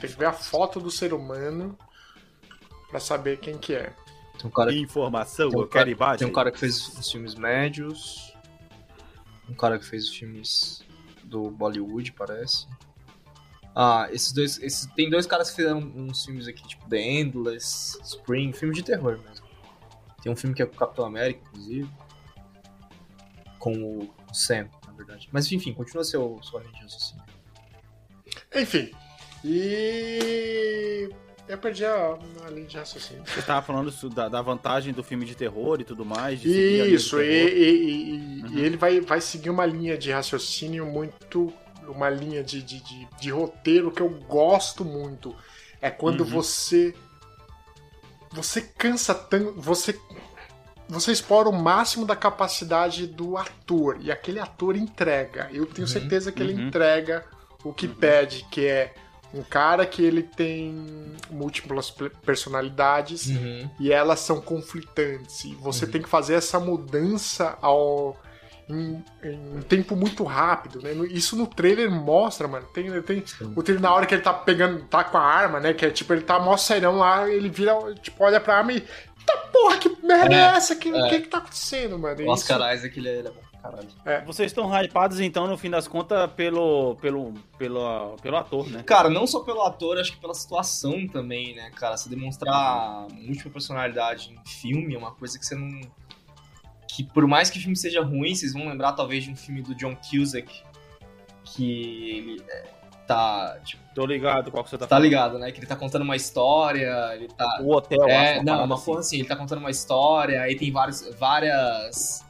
tem que ver a foto do ser humano pra saber quem que é. Tem um cara, Informação, tem um eu cara- quero imagem. tem um cara que fez os filmes médios. Um cara que fez os filmes do Bollywood, parece. Ah, esses dois. Esses, tem dois caras que fizeram uns filmes aqui, tipo The Endless, Spring, filme de terror mesmo. Tem um filme que é com o Capitão América, inclusive. Com o Sam, na verdade. Mas enfim, continua seu, sua linha de raciocínio. Enfim, e eu perdi a, a linha de raciocínio. Você tava falando da, da vantagem do filme de terror e tudo mais. Isso, e, e- e- Uhum. e ele vai, vai seguir uma linha de raciocínio muito. Uma linha de, de, de, de roteiro que eu gosto muito. É quando Uhum. você. Você cansa tanto. Você. Você explora o máximo da capacidade do ator. E aquele ator entrega. Eu tenho Uhum, certeza que ele uhum. entrega o que pede, que é um cara que ele tem múltiplas pe- personalidades Uhum. e elas são conflitantes. E você Uhum. tem que fazer essa mudança ao em, em um tempo muito rápido, né? Isso no trailer mostra, mano. Tem, tem o trailer na hora que ele tá pegando, tá com a arma, né? Que é tipo, ele tá mó serão lá, ele vira, tipo, olha pra arma e. Tá porra, que merda é, É, essa? O que, é. que que tá acontecendo, mano? O Isso- Oscar Isaac, ele é, ele é bom caralho. Vocês estão hypados, então, no fim das contas, pelo, pelo, pelo, pelo ator, né? Cara, não só pelo ator, acho que pela situação também, né, cara? Você demonstrar múltipla personalidade em filme é uma coisa que você não. Que por mais que o filme seja ruim, vocês vão lembrar talvez de um filme do John Cusack. Que ele é, tá. Tipo, Tô ligado qual que você tá tá falando. ligado, né? Que ele tá contando uma história, ele tá. O hotel, acho, É, uma não, uma assim. porra assim, ele tá contando uma história, aí tem vários, várias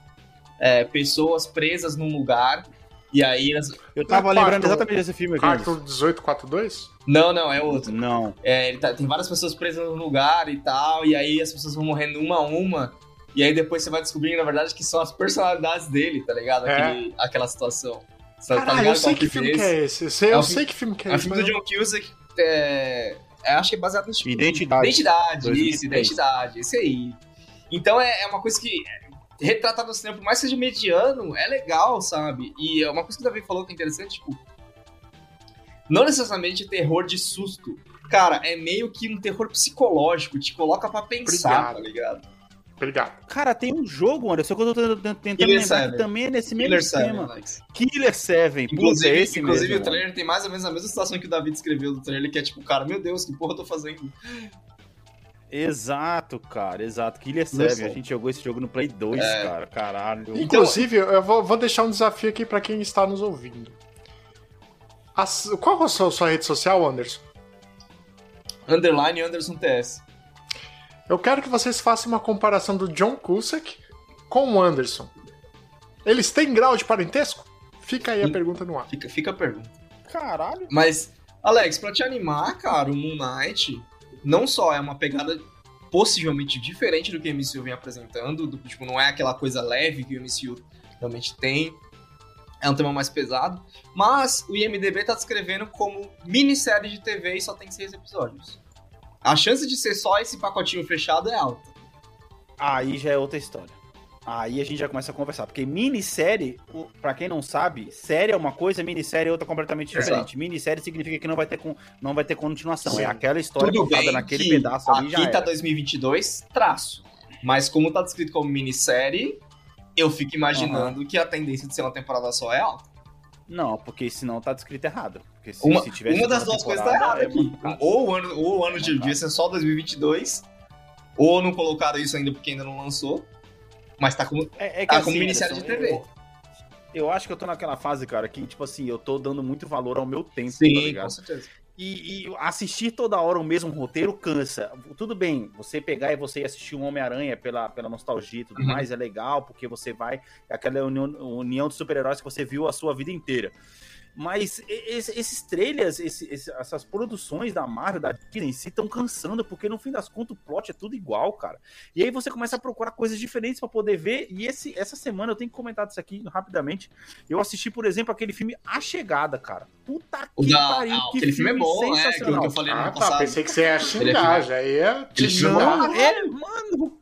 é, pessoas presas num lugar, e aí elas. Eu tava É, lembrando exatamente desse filme aqui. Quarto 1842? Não, não, é outro. Não. É, ele tá- tem várias pessoas presas no lugar e tal, e aí as pessoas vão morrendo uma a uma, e aí depois você vai descobrindo, na verdade, que são as personalidades dele, tá ligado? É. Aquele- aquela situação. Você tá Caralho, ligado eu sei que filme que esse? é esse. Eu sei, É eu sei que filme que é É um esse. filme do John Cusack, é, é, acho que é baseado no tipo, Identidade. Identidade, 2003. isso, identidade, esse aí. Então é, é uma coisa que é, retratado no cinema, por mais que seja mediano, é legal, sabe? E é uma coisa que o Davi falou que é interessante, tipo, não necessariamente terror de susto. Cara, é meio que um terror psicológico, te coloca pra pensar, Obrigado. tá ligado? Obrigado. Cara, tem um jogo, Anderson, que eu tô tentando lembrar Seven. que também é nesse mesmo Killer Seven, esquema. Alex. Killer Seven. Puta, Inclusive, é esse inclusive mesmo, o trailer tem mais ou menos a mesma situação que o Davi descreveu do trailer, que é tipo, cara, meu Deus, que porra eu tô fazendo? Exato, cara, exato. Killer Não Seven. sei. A gente jogou esse jogo no Play 2, É. cara. Caralho. Inclusive, eu vou, vou deixar um desafio aqui pra quem está nos ouvindo. As- qual é a sua, sua rede social, Anderson? Underline Anderson TS. Eu quero que vocês façam uma comparação do John Cusack com o Anderson. Eles têm grau de parentesco? Fica aí a Sim. pergunta no ar. Fica, fica a pergunta. Caralho. Mas, Alex, pra te animar, cara, o Moon Knight não só é uma pegada possivelmente diferente do que o MCU vem apresentando, do, tipo, não é aquela coisa leve que o MCU realmente tem, é um tema mais pesado, mas o IMDB tá descrevendo como minissérie de TV e só tem seis episódios. A chance de ser só esse pacotinho fechado é alta. Aí já é outra história. Aí a gente já começa a conversar. Porque minissérie, pra quem não sabe, série é uma coisa, minissérie é outra completamente Exato. diferente. Minissérie significa que não vai ter, con- não vai ter continuação. Sim. É aquela história Tudo contada naquele que pedaço ali já aqui tá era. 2022, traço. Mas como tá descrito como minissérie, eu fico imaginando que a tendência de ser uma temporada só é alta. Não, porque senão tá descrito errado. Porque se, Uma, se tivesse uma das duas coisas tá errada é aqui. Ou o ano, ou o ano de devia ser só 2022, ou não colocaram isso ainda porque ainda não lançou. Mas tá como. É, é Tá assim, como minissérie de TV. Eu, eu acho que eu tô naquela fase, cara, que, tipo assim, eu tô dando muito valor ao meu tempo, tá Sim, ligado? com certeza. E, e assistir toda hora o mesmo roteiro cansa. Tudo bem, você pegar e você assistir um Homem-Aranha pela, pela nostalgia e tudo Uhum. mais é legal, porque você vai. É aquela união, união de super-heróis que você viu a sua vida inteira. Mas esse- esses trailers, essas produções da Marvel, da Disney em si, estão cansando, porque no fim das contas o plot é tudo igual, cara. E aí você começa a procurar coisas diferentes pra poder ver. E esse, essa semana eu tenho que comentar disso aqui rapidamente. Eu assisti, por exemplo, aquele filme A Chegada, cara. Puta O que da, pariu, ah, que aquele filme é bom, né? Aquilo que sensacional. eu falei Ah, tá. Pensei que você ia é xingar, filme- já ia é filme. Não, é, mano,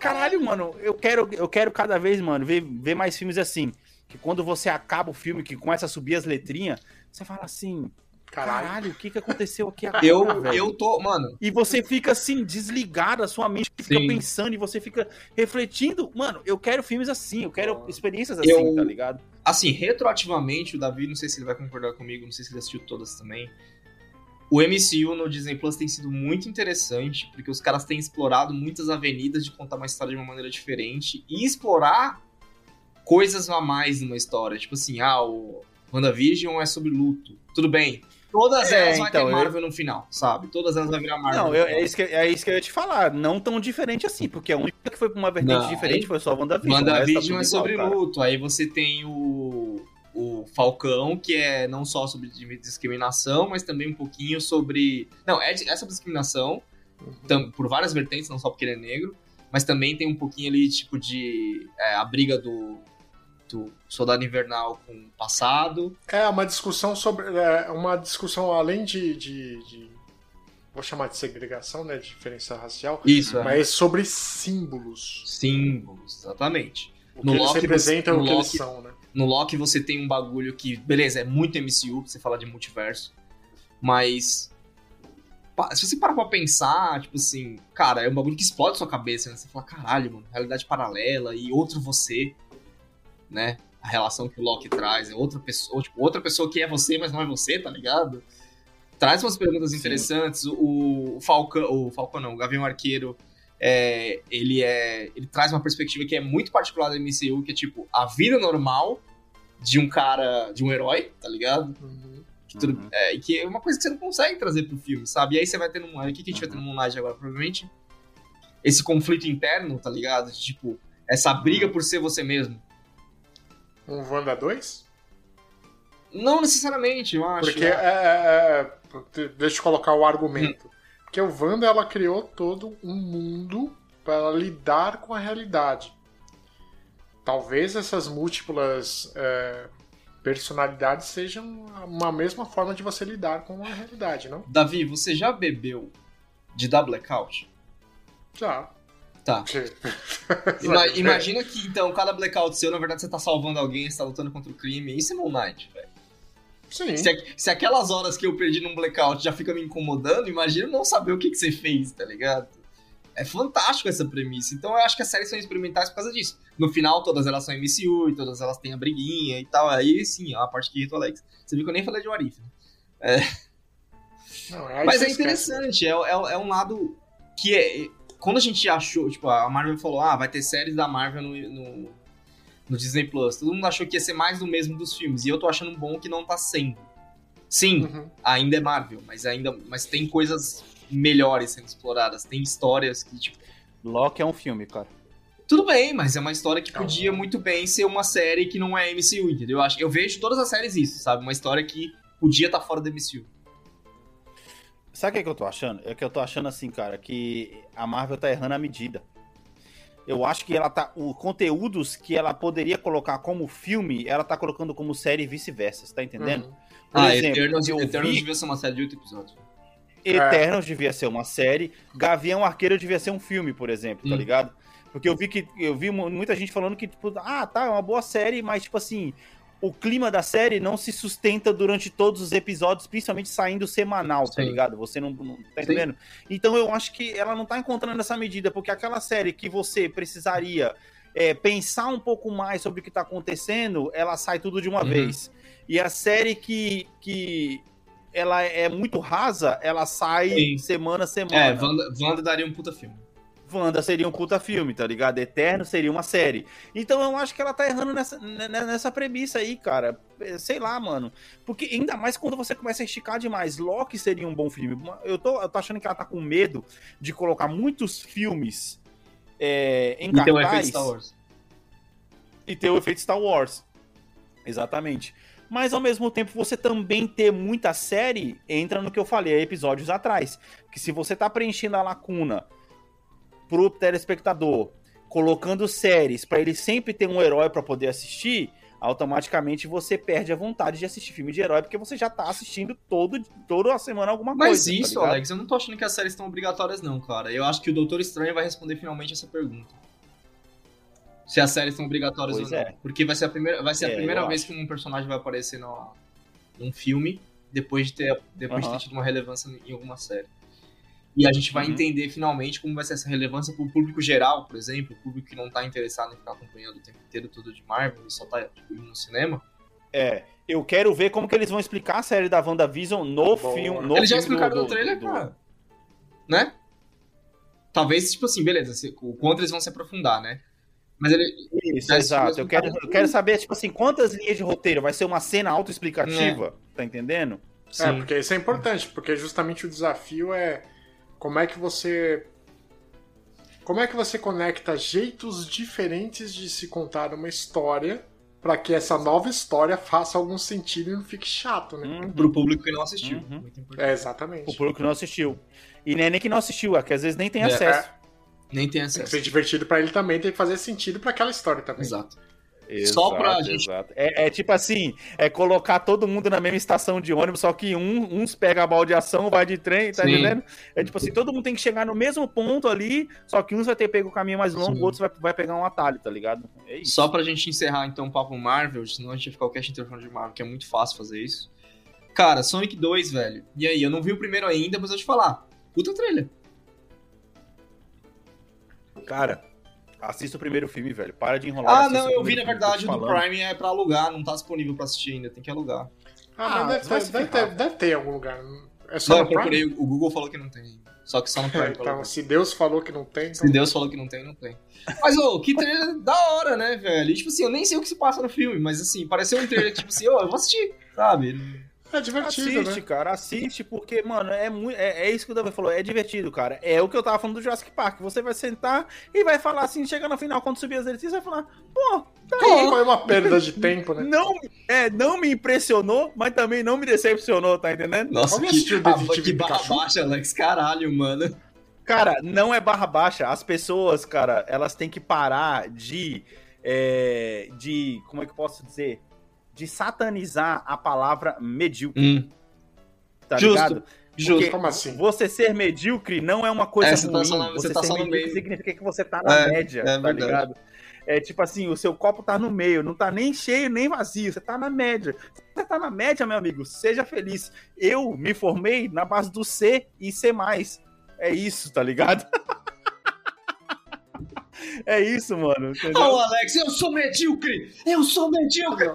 caralho, mano, eu quero, eu quero cada vez, mano, ver, ver mais filmes assim. Que quando você acaba o filme, que começa a subir as letrinhas, você fala assim, Caralho. caralho, o que que aconteceu aqui agora, Eu, velho? eu tô, mano, E você fica assim, desligado, a sua mente fica Sim. pensando e você fica refletindo. Mano, eu quero filmes assim, eu quero experiências assim, Eu- tá ligado? assim, retroativamente, o Davi, não sei se ele vai concordar comigo, não sei se ele assistiu todas também. O MCU no Disney Plus tem sido muito interessante, porque os caras têm explorado muitas avenidas de contar uma história de uma maneira diferente e explorar coisas a mais numa história. Tipo assim, ah, o WandaVision é sobre luto. Tudo bem. Todas É, elas vai então, ter eu- Marvel no final, sabe? Todas elas vai virar Marvel. Não, eu- é, isso que, é isso que eu ia te falar. Não tão diferente assim, porque a única que foi pra uma vertente Não, diferente aí- foi só a WandaVision. tá WandaVision tudo é igual, sobre cara. luto. Aí você tem o, o Falcão, que é não só sobre di- discriminação, mas também um pouquinho sobre. Não, é, é sobre discriminação, tam- por várias vertentes, não só porque ele é negro, mas também tem um pouquinho ali, tipo, de. é, a briga do, do soldado invernal com o passado. É uma discussão sobre. É, uma discussão além de, de, de- Vou chamar de segregação, né? De diferença racial. Isso, é. Mas sobre símbolos. Símbolos, exatamente. O que No eles Loki, representam o que no eles Loki- são, né? No Loki você tem um bagulho que, beleza, é muito MCU pra você falar de multiverso, mas se você parar pra pensar, tipo assim, cara, é um bagulho que explode sua cabeça, né? Você fala, caralho, mano, realidade paralela e outro você, né? A relação que o Loki traz é outra pessoa, tipo, outra pessoa que é você, mas não é você, tá ligado? Traz umas perguntas interessantes. O, Falcão, o Falcão não, o Gavião Arqueiro, é, ele é, ele traz uma perspectiva que é muito particular do MCU, que é tipo a vida normal de um cara, de um herói, tá ligado? Uhum. Que tudo- Uhum. é, e que é uma coisa que você não consegue trazer pro filme, sabe? E aí você vai ter no, o que, que a gente vai ter no Moonlight agora, provavelmente? Esse conflito interno, tá ligado? De, tipo, essa briga por ser você mesmo. Um Wanda 2? Não necessariamente, eu acho. Porque é, é, é, deixa eu colocar o argumento. Porque o Wanda ela criou todo um mundo para lidar com a realidade. Talvez essas múltiplas é, personalidades sejam uma mesma forma de você lidar com a realidade, não? Davi, você já bebeu de dar blackout? Já. Tá. Ima- imagina que, então, cada blackout seu, na verdade, você tá salvando alguém, você tá lutando contra o crime. Isso é Moon Knight, velho. Sim. Se, se aquelas horas que eu perdi num blackout já fica me incomodando, imagina não saber o que, que você fez, tá ligado? É fantástico essa premissa. Então eu acho que as séries são experimentais por causa disso. No final, todas elas são MCU e todas elas têm a briguinha e tal. Aí sim, é a parte que irrita o Alex. Você viu que eu nem falei de Warif, né? Não, aí Mas é interessante, é, é, é um lado que é. Quando a gente achou, tipo, a Marvel falou, ah, vai ter séries da Marvel no, no, no Disney Plus. Todo mundo achou que ia ser mais do mesmo dos filmes. E eu tô achando bom que não tá sendo. Sim, Uhum. ainda é Marvel, mas ainda. Mas tem coisas melhores sendo exploradas. Tem histórias que, tipo. Loki é um filme, cara. Tudo bem, mas é uma história que Então- podia muito bem ser uma série que não é MCU, entendeu? Eu, acho, eu vejo todas as séries isso, sabe? Uma história que podia estar fora do MCU. Sabe o que, é que eu tô achando? É que eu tô achando assim, cara, que a Marvel tá errando a medida. Eu acho que ela tá. Os conteúdos que ela poderia colocar como filme, ela tá colocando como série e vice-versa, você tá entendendo? Uhum. Por ah, exemplo, Eternos, vi- devia ser uma série de oito episódios. Eternos devia ser uma série, Gavião Arqueiro devia ser um filme, por exemplo, tá Hum. ligado? Porque eu vi que eu vi mu- muita gente falando que tipo, ah, tá, é uma boa série, mas tipo assim, o clima da série não se sustenta durante todos os episódios, principalmente saindo semanal, tá Sim. ligado? Você não, não tá Sim. entendendo? Então eu acho que ela não tá encontrando essa medida, porque aquela série que você precisaria é, pensar um pouco mais sobre o que tá acontecendo, ela sai tudo de uma Uhum. vez. E a série que, que ela é muito rasa, ela sai Sim. semana a semana. É, Wanda, Wanda daria um puta filme. Wanda seria um puta filme, tá ligado? Eterno seria uma série. Então eu acho que ela tá errando nessa, né, nessa premissa aí, cara. É, sei lá, mano. Porque ainda mais quando você começa a esticar demais. Loki seria um bom filme. Eu tô, eu tô achando que ela tá com medo de colocar muitos filmes é, em e cartaz. E ter o efeito Star Wars. Exatamente. Mas ao mesmo tempo, você também ter muita série entra no que eu falei episódios atrás. Que se você tá preenchendo a lacuna pro telespectador, colocando séries para ele sempre ter um herói para poder assistir, automaticamente você perde a vontade de assistir filme de herói, porque você já tá assistindo todo, toda a semana alguma Mas coisa. Mas tá isso, tá Alex, eu não tô achando que as séries estão obrigatórias, não, cara. Eu acho que o Doutor Estranho vai responder finalmente essa pergunta. Se as séries são obrigatórias pois ou não. É. Porque vai ser a primeira, vai ser é, a primeira vez acho. que um personagem vai aparecer no, num filme depois de ter, depois de ter tido uma relevância em alguma série. E a gente vai uhum. entender finalmente como vai ser essa relevância para o público geral, por exemplo, o público que não está interessado em ficar acompanhando o tempo inteiro tudo de Marvel e só tá tipo, no cinema. É, eu quero ver como que eles vão explicar a série da WandaVision no filme. No eles já explicaram do, no trailer, do, cara. Né? Talvez, tipo assim, beleza, o quanto eles vão se aprofundar, né? Mas ele. Isso, exato. Eu quero, eu quero saber, tipo assim, quantas linhas de roteiro? Vai ser uma cena autoexplicativa? É. Tá entendendo? É, Sim. É, porque isso é importante, porque justamente o desafio é como é que você como é que você conecta jeitos diferentes de se contar uma história para que essa nova história faça algum sentido e não fique chato, né? Uhum. Pro público que não assistiu. Uhum. É, exatamente. O público que não assistiu. E nem, nem que não assistiu, é que às vezes nem tem é, acesso. É. Nem tem acesso. Tem que ser divertido para ele também, tem que fazer sentido para aquela história também. Exato. Exato, só pra gente. É, é, tipo assim, é colocar todo mundo na mesma estação de ônibus, só que um, uns pega a baldeação, vai de trem, tá Sim. entendendo? É tipo assim, todo mundo tem que chegar no mesmo ponto ali, só que uns vai ter pego o caminho mais longo, Sim. outros vai, vai pegar um atalho, tá ligado? É isso. Só pra gente encerrar então o papo Marvel, senão a gente vai ficar o cast inteiro de Marvel, que é muito fácil fazer isso. Cara, Sonic 2, velho. E aí, eu não vi o primeiro ainda, mas eu te falar. Puta trailer. Cara, Assista o primeiro filme, velho. Para de enrolar. Ah, não, eu vi, na verdade, do Prime é pra alugar, não tá disponível pra assistir ainda, tem que alugar. Ah, ah mas deve, deve, ter, deve ter em algum lugar. É só não, eu procurei, o Google falou que não tem. Só que só no Prime. então, se Deus falou que não tem. Então... Se Deus falou que não tem, não tem. Mas, ô, que trailer da hora, né, velho? E, tipo assim, eu nem sei o que se passa no filme, mas assim, pareceu um trailer, tipo assim, ô, eu vou assistir, sabe? É divertido, assiste, né? cara, assiste, porque, mano, é, muito, é, é isso que o Davi falou, é divertido, cara. É o que eu tava falando do Jurassic Park. Você vai sentar e vai falar assim, chega no final, quando subir as você vai falar, pô, tá aí. Foi uma perda de tempo, né? Não, é, não me impressionou, mas também não me decepcionou, tá entendendo? Nossa, que, que, ah, que barra baixa, Alex, caralho, mano. Cara, não é barra baixa. As pessoas, cara, elas têm que parar de. É, de. Como é que eu posso dizer? De satanizar a palavra medíocre. Hum. Tá Justo. ligado? Justo. Como assim? Você ser medíocre não é uma coisa é, você tá ruim. Tá você, você tá ser medíocre meio. significa que você tá na é, média, é, tá verdade. ligado? É tipo assim, o seu copo tá no meio, não tá nem cheio nem vazio, você tá na média. Você tá na média, meu amigo, seja feliz. Eu me formei na base do C e C+. É isso, tá ligado? É isso, mano. Ô, oh, Alex, eu sou medíocre! Eu sou medíocre!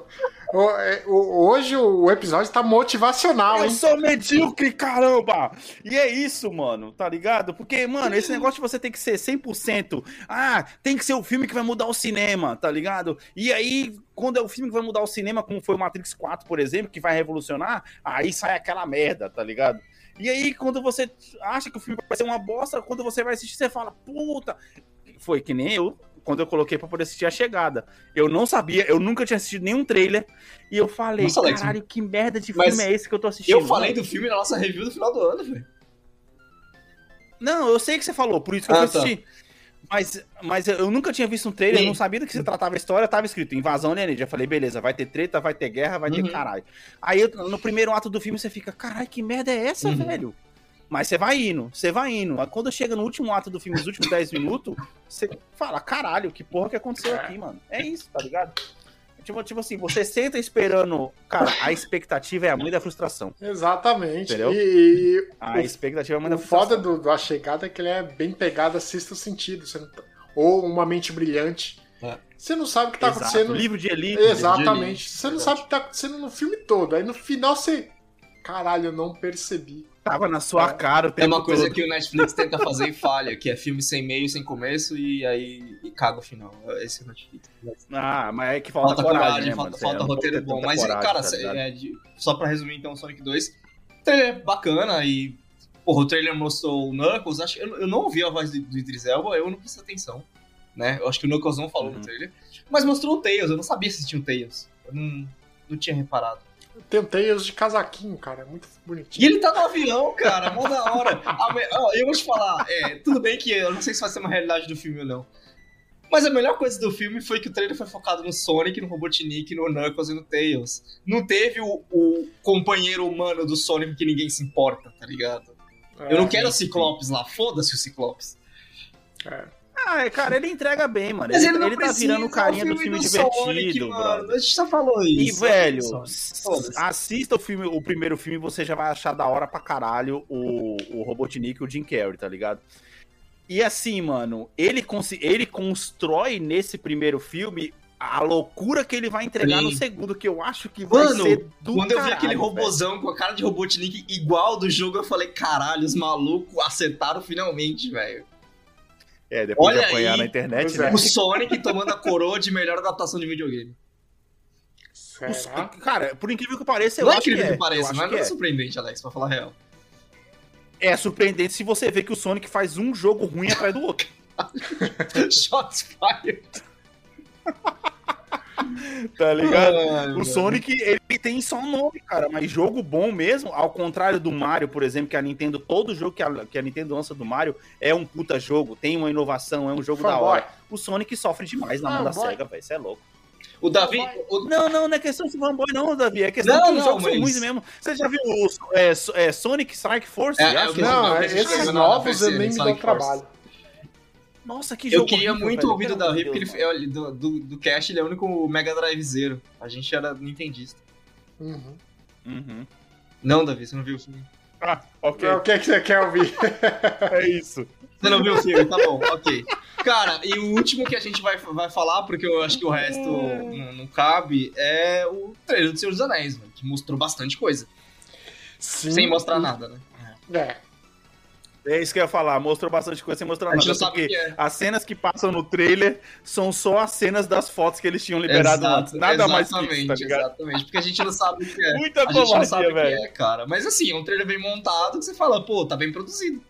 É, hoje o episódio tá motivacional, hein? Eu sou medíocre, caramba! E é isso, mano, tá ligado? Porque, mano, esse negócio de você tem que ser 100%. Ah, tem que ser o filme que vai mudar o cinema, tá ligado? E aí, quando é o filme que vai mudar o cinema, como foi o Matrix 4, por exemplo, que vai revolucionar, aí sai aquela merda, tá ligado? E aí, quando você acha que o filme vai ser uma bosta, quando você vai assistir, você fala, puta, foi que nem eu, quando eu coloquei pra poder assistir a chegada. Eu não sabia, eu nunca tinha assistido nenhum trailer. E eu falei, nossa, Alex, caralho, que merda de filme é esse que eu tô assistindo? Eu falei do filme na nossa review do final do ano, velho. Não, eu sei que você falou, por isso que ah, eu assisti. Tá. Mas, mas eu nunca tinha visto um trailer, Sim. eu não sabia do que se tratava a história, tava escrito invasão alienígena. Já falei, beleza, vai ter treta, vai ter guerra, vai uhum. ter caralho. Aí no primeiro ato do filme você fica, caralho, que merda é essa, uhum. velho? Mas você vai indo, você vai indo. Quando chega no último ato do filme, nos últimos 10 minutos, você fala, caralho, que porra que aconteceu aqui, mano? É isso, tá ligado? Tipo, tipo assim, você senta esperando. Cara, a expectativa é a mãe da frustração. Exatamente. Entendeu? E, a o, expectativa é a mãe da frustração. O foda do, do A Chegada é que ele é bem pegado a sexto sentido. Tá... Ou uma mente brilhante. É. Você não sabe o que tá Exato. acontecendo. Livro de elite. Exatamente. De elite. Você não sabe o que tá acontecendo no filme todo. Aí no final você. Caralho, eu não percebi. Tava na sua cara o tempo É uma coisa todo. que o Netflix tenta fazer e falha, que é filme sem meio, sem começo e aí e caga o final. Esse é o Netflix. Ah, mas é que falta, Falta coragem, coragem, né, falta? Você falta roteiro bom. Mas, coragem, cara, tá é de- só pra resumir então, Sonic 2, trailer bacana e. Porra, o trailer mostrou o Knuckles. Acho, eu, eu não ouvi a voz do, do Idris Elba, eu não prestei atenção. Né? Eu acho que o Knuckles não falou Uhum. no trailer. Mas mostrou o Tails, eu não sabia se tinha o Tails. Eu não, não tinha reparado. Tem o Tails de casaquinho, cara. É muito E bonitinho. ele tá no avião, cara, mó da hora. Ó, eu vou te falar, é, tudo bem que eu não sei se vai ser uma realidade do filme ou não. Mas a melhor coisa do filme foi que o trailer foi focado no Sonic, no Robotnik, no Knuckles e no Tails. Não teve o, o companheiro humano do Sonic que ninguém se importa, tá ligado? Eu não É, quero o Ciclopes lá, foda-se o Ciclopes. é. Ah, cara, ele entrega bem, mano. Mas ele, ele ele tá virando o carinha do filme Sonic, divertido, mano. brother. A gente já falou E, isso. velho, Sonic. s- Foda-se. assista o filme, o primeiro filme, você já vai achar da hora pra caralho o, o Robotnik e o Jim Carrey, tá ligado? E assim, mano, ele, ele constrói nesse primeiro filme a loucura que ele vai entregar Sim. no segundo, que eu acho que vai Mano, ser do Quando eu vi caralho, aquele velho. robozão com a cara de Robotnik igual do jogo, eu falei, caralho, os malucos acertaram finalmente, velho. É, depois Olha de apanhar aí. na internet, né? é. O Sonic tomando a coroa de melhor adaptação de videogame. Será? Cara, por incrível que pareça, eu não é acho que incrível é. que Eu pareça, mas que não é é. surpreendente, Alex, pra falar a real. É surpreendente se você vê que o Sonic faz um jogo ruim atrás do outro. Shots fired. Tá ligado? Ai, O. Sonic, ele tem só um nome, cara, mas jogo bom mesmo, ao contrário do Mario, por exemplo, que a Nintendo, todo jogo que a, que a Nintendo lança do Mario é um puta jogo, tem uma inovação, é um jogo da hora. O Sonic sofre demais na mão da. SEGA, velho, isso é louco. O Davi. o- Não, não, não é questão de fanboy não, Davi, é questão Não, que os jogos mas- são ruins mesmo. Você já viu o é, é, Sonic Strike Force? É, é, Não, Não, esse esses novos não, eu nem me dou trabalho. Nossa, que Eu jogo queria horrível, muito ouvir do Davi, porque Deus, ele, do, do, do cast ele é o único Mega Drivezeiro. A gente era nintendista. Uhum. Uhum. Não, Davi, você não viu o filme. Ah, ok, O que, é que você quer ouvir? é isso. Você não viu o filme, tá bom, ok. Cara, e o último que a gente vai, vai falar, porque eu acho que o resto não, não cabe, é o trailer do Senhor dos Anéis, mano, que mostrou bastante coisa. Sim. Sem mostrar nada, né? É. É isso que eu ia falar, mostrou bastante coisa sem mostrar nada, porque que é. as cenas que passam no trailer são só as cenas das fotos que eles tinham liberado Exato, antes. Nada mais que exatamente, isso, tá ligado? Exatamente, porque a gente não sabe o que é. Muita A gente não sabe covardia, o que velho. é, cara. Mas assim, é um trailer bem montado que você fala, pô, tá bem produzido.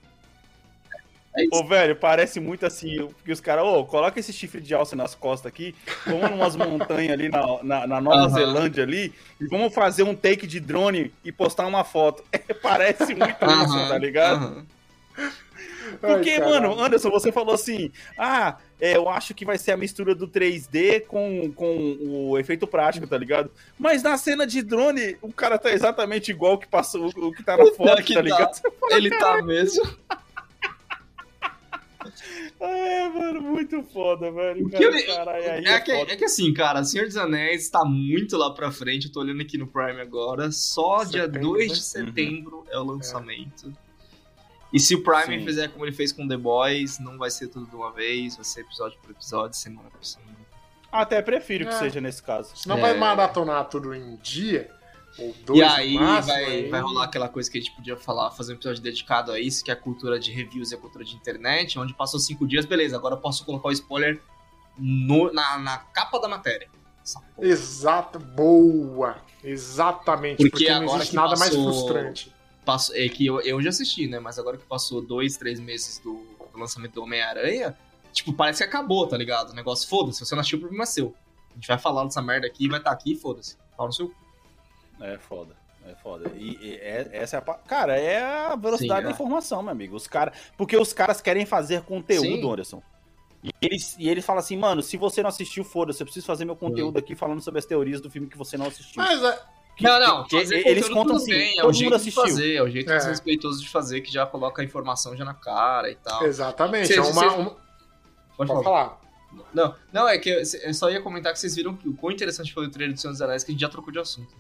É isso. Ô, velho, parece muito assim, que os caras, ô, coloca esse chifre de alça nas costas aqui, vamos numas montanhas ali na, na, na Nova Aham. Zelândia ali, e vamos fazer um take de drone e postar uma foto. parece muito isso, Aham, tá ligado? aham. Porque, Ai, mano. Anderson, você falou assim: ah, é, eu acho que vai ser a mistura do 3D com, com o efeito prático, tá ligado? Mas na cena de drone, o cara tá exatamente igual o que passou, o que tá na foto, tá tá. ligado? Ele tá mesmo. É, mano, muito foda, velho. que eu- Cara, caralho, É é que, é que assim, cara, Senhor dos Anéis tá muito lá pra frente. Eu tô olhando aqui no Prime agora. Só dia Setembro, 2 né? de setembro é o lançamento. E se o Prime Sim. fizer como ele fez com The Boys, não vai ser tudo de uma vez, vai ser episódio por episódio, semana por semana. Até prefiro que É. seja nesse caso. Senão É. vai maratonar tudo em dia. Ou dois E no aí, máximo, vai, aí- vai rolar aquela coisa que a gente podia falar, fazer um episódio dedicado a isso, que é a cultura de reviews e a cultura de internet, onde passou cinco dias, beleza, agora eu posso colocar o spoiler no- na, na capa da matéria. Exato, boa. Exatamente. Porque Porque, não existe que nada mais passou- frustrante. Passou, é que eu, eu já assisti, né? Mas agora que passou dois, três meses do, do lançamento do Homem-Aranha, tipo, parece que acabou, tá ligado? O negócio, foda-se, você não assistiu, o problema é seu. A gente vai falar dessa merda aqui, vai estar aqui, foda-se. Fala no seu. É foda. É foda. E, e é- essa é a. Cara, é a velocidade Sim, da é. informação, meu amigo. Os cara, porque os caras querem fazer conteúdo, Sim. Anderson. E eles, e eles falam assim, mano, se você não assistiu, foda-se, eu preciso fazer meu conteúdo aqui falando sobre as teorias do filme que você não assistiu. Mas é, Que- não, não, que- eles contam tudo assim, bem, é o todo jeito mundo de assistiu. fazer, é o jeito É. desrespeitoso de fazer, que já coloca a informação já na cara e tal. exatamente. Cês- é uma, cês- uma- Pode Pode falar. falar. Não, não, é que eu, eu só ia comentar que vocês viram que o quão interessante foi o trailer do Senhor dos Anéis, que a gente já trocou de assunto.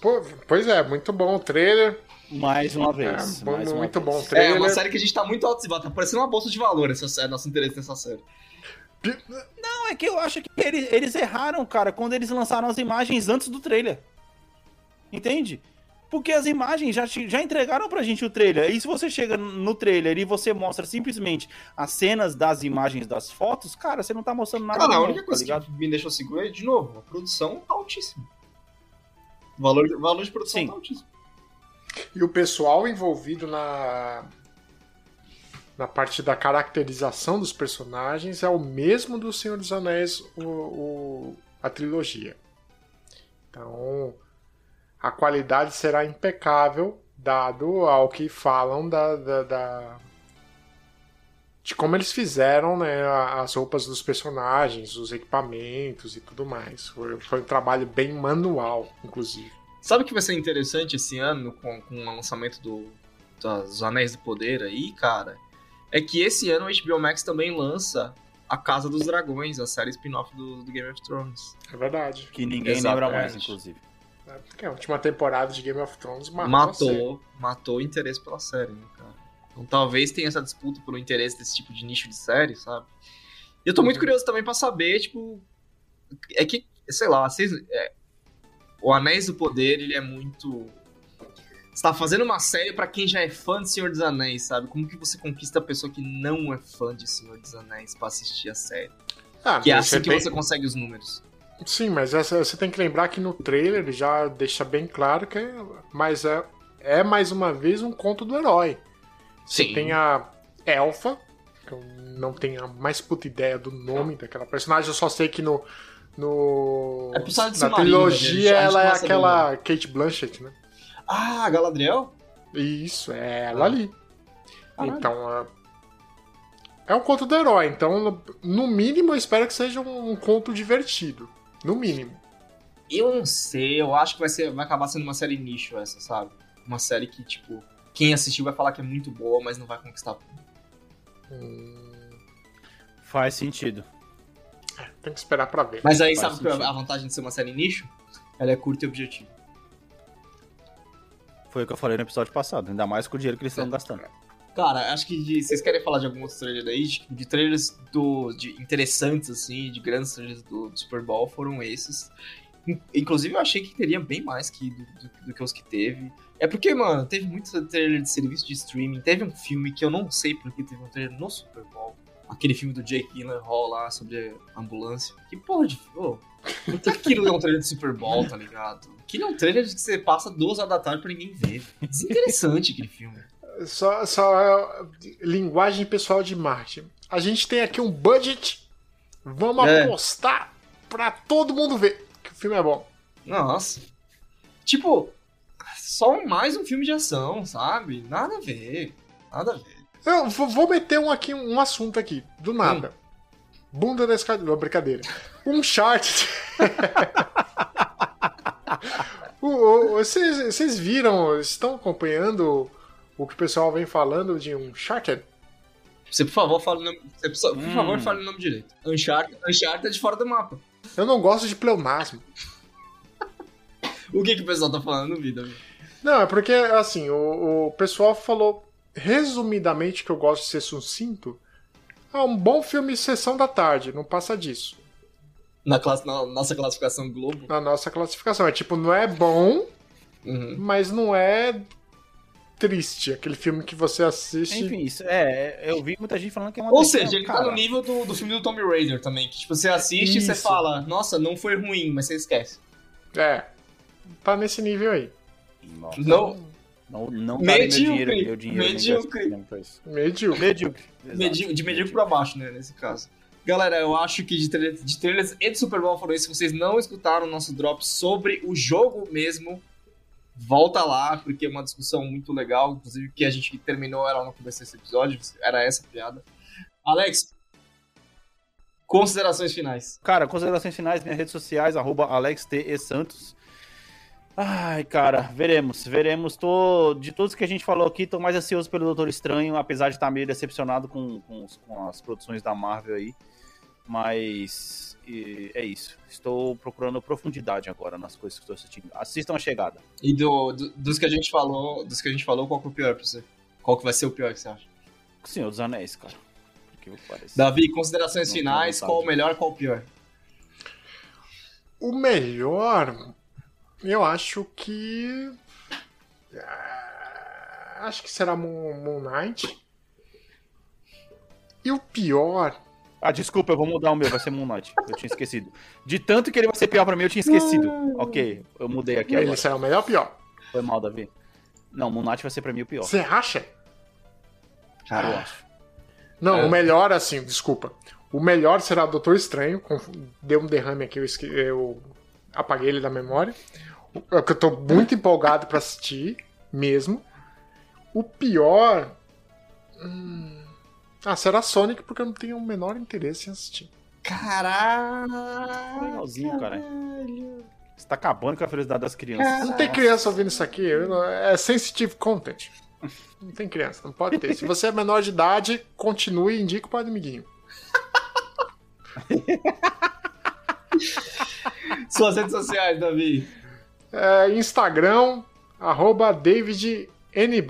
Pô, pois é, muito bom o trailer. Mais uma É, vez. bom- mais uma muito vez. bom o É, trailer. uma série que a gente tá muito alto e tá parecendo uma bolsa de valor essa série, nosso interesse nessa série. Não, é que eu acho que eles, eles erraram, cara, quando eles lançaram as imagens antes do trailer. Entende? Porque as imagens já, já entregaram pra gente o trailer. E se você chega no trailer e você mostra simplesmente as cenas das imagens das fotos, cara, você não tá mostrando nada. Cara, a única tá coisa ligado? que me deixou seguro é, de novo, a produção tá altíssima. O valor, o valor de produção Sim. tá altíssimo. E o pessoal envolvido na na parte da caracterização dos personagens é o mesmo do Senhor dos Anéis, o, o- a trilogia. Então, a qualidade será impecável, dado ao que falam da, da- da- de como eles fizeram né, as roupas dos personagens, os equipamentos e tudo mais. Foi, foi um trabalho bem manual, inclusive. Sabe o que vai ser interessante esse ano com, com o lançamento do, dos Anéis do Poder aí, cara? É que esse ano o HBO Max também lança A Casa dos Dragões, a série spin-off do, do Game of Thrones. É verdade. Que ninguém Exatamente. lembra mais, inclusive. É, Porque a última temporada de Game of Thrones matou. matou, matou o interesse pela série, né, cara? Então talvez tenha essa disputa pelo interesse desse tipo de nicho de série, sabe? E eu tô muito Uhum. curioso também pra saber, tipo. É que, sei lá, vocês. é, o Anéis do Poder, ele é muito. Você tá fazendo uma série pra quem já é fã de Senhor dos Anéis, sabe? Como que você conquista a pessoa que não é fã de Senhor dos Anéis pra assistir a série? Ah, Que é assim que tem- você consegue os números. Sim, mas essa, você tem que lembrar que no trailer ele já deixa bem claro que é, mas é, é mais uma vez um conto do herói. Você Sim. tem a Elfa, que eu não tenho a mais puta ideia do nome daquela personagem, eu só sei que no. no É na né? Trilogia ela é aquela Kate Blanchett, né? Ah, Galadriel? Isso, é ela ali. Caralho. Então, é, é um conto do herói. Então, no mínimo, eu espero que seja um conto divertido. No mínimo. Eu não sei, eu acho que vai, ser, vai acabar sendo uma série nicho essa, sabe? Uma série que, tipo, quem assistiu vai falar que é muito boa, mas não vai conquistar. Faz sentido. Tem que esperar pra ver. Mas aí, Faz sabe é sentido. a vantagem de ser uma série nicho? Ela é curta e objetiva. Foi o que eu falei no episódio passado. Ainda mais com o dinheiro que eles estão É. gastando. Cara, acho que de- vocês querem falar de algum outro trailer aí? De, de trailers do, de interessantes, assim, de grandes trailers do, do Super Bowl foram esses. In- Inclusive, eu achei que teria bem mais que do, do- do que os que teve. É porque, mano, teve muito trailer de serviço de streaming. Teve um filme que eu não sei porque teve um trailer no Super Bowl. Aquele filme do Jake Gyllenhaal lá sobre a ambulância. Que porra de? Por que aquilo é um trailer de Super Bowl, tá ligado? Aquilo é um trailer que você passa duas horas da tarde pra ninguém ver. Desinteressante aquele filme. Só, só linguagem pessoal de marketing. A gente tem aqui um budget. Vamos É. apostar pra todo mundo ver que o filme é bom. Nossa. Tipo, só mais um filme de ação, sabe? Nada a ver. Nada a ver. Eu vou meter um aqui, um assunto aqui, do nada. Bunda da escada. Não, brincadeira. Um chart. Vocês viram, estão acompanhando o que o pessoal vem falando de um Uncharted? Você, por favor, fale o nome. Você, por Hum. favor, fale o nome direito. Uncharted, Uncharted é de fora do mapa. Eu não gosto de pleonasmo. O que, que o pessoal tá falando amigo? Não, é porque, assim, o, o pessoal falou resumidamente que eu gosto de ser sucinto. É um bom filme Sessão da Tarde, não passa disso. Na, classe, na nossa classificação Globo. Na nossa classificação. É tipo, não é bom, Uhum. mas não é triste. Aquele filme que você assiste. Enfim, isso é, é, eu vi muita gente falando que é uma Ou seja, ele cara. tá no nível do, do filme do Tomb Raider também. Que tipo, você assiste e você Isso. fala, nossa, não foi ruim, mas você esquece. É. Tá nesse nível aí. Nossa, Não, não, não meu Medíocre, dinheiro, meu dinheiro nem medíocre. isso. Medíocre. Medíocre. exato. De medíocre pra baixo, né, nesse caso. Galera, eu acho que de, trailer, de trailers e de Super Bowl foram. Se vocês não escutaram o nosso drop sobre o jogo mesmo, volta lá, porque é uma discussão muito legal. Inclusive, que a gente terminou era no começo desse episódio, era essa piada. Alex, considerações finais. Cara, considerações finais, minhas redes sociais, arroba AlexTESantos. Ai, cara, veremos, veremos. Tô, de todos que a gente falou aqui, tô mais ansioso pelo Doutor Estranho, apesar de estar meio decepcionado com, com, com as produções da Marvel aí. Mas e, é isso. Estou procurando profundidade agora nas coisas que estou assistindo. Assistam a chegada. E do, do- dos que a gente falou, dos que a gente falou, qual que é o pior pra você? Qual que vai ser o pior que você acha? Senhor dos Anéis, cara. Que parece? Davi, considerações Não, finais, qual o melhor, qual o pior? O melhor, eu acho que. Ah, acho que será Moon Knight. E o pior. Ah, desculpa, eu vou mudar o meu, vai ser Moon Knight. Eu tinha esquecido. De tanto que ele vai ser pior pra mim, eu tinha esquecido. Ok, eu mudei aqui Ele agora. o melhor ou pior? Foi mal, Davi. Não, Moon Knight vai ser pra mim o pior. Você acha? Cara, eu acho. Não, É. o melhor, assim, desculpa. O melhor será Doutor Estranho. com- Deu um derrame aqui, eu, esque- eu apaguei ele da memória. O- É que eu tô muito empolgado pra assistir, mesmo. O pior. hum, Ah, será Sonic, porque eu não tenho o menor interesse em assistir. Caralho. Legalzinho, cara. Você tá acabando com a felicidade das crianças. Não tem criança ouvindo isso aqui. É sensitive content. Não tem criança, não pode ter. Se você é menor de idade, continue e indique para o amiguinho. Suas redes sociais, Davi. É, Instagram, arroba David. N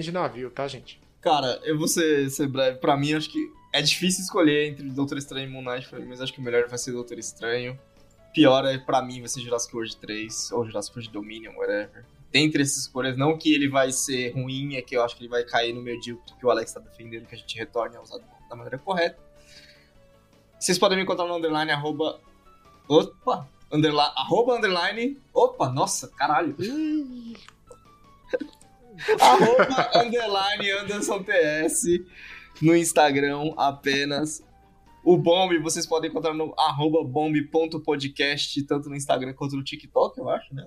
de navio, tá, gente? Cara, eu vou ser, ser breve. Pra mim, acho que é difícil escolher entre Doutor Estranho e Moon Knight, mas acho que o melhor vai ser Doutor Estranho. Pior é, pra mim, vai ser Jurassic World 3 ou Jurassic World Dominion, whatever. Dentre essas escolhas, não que ele vai ser ruim, é que eu acho que ele vai cair no medíocre que o Alex tá defendendo, que a gente retorne a usar da maneira correta. Vocês podem me encontrar no underline arroba. Opa! Underline, arroba underline. Opa, nossa, caralho. Arroba underline Anderson TS no Instagram apenas. O Bomb vocês podem encontrar no arroba bomb.podcast, tanto no Instagram quanto no TikTok, eu acho, né?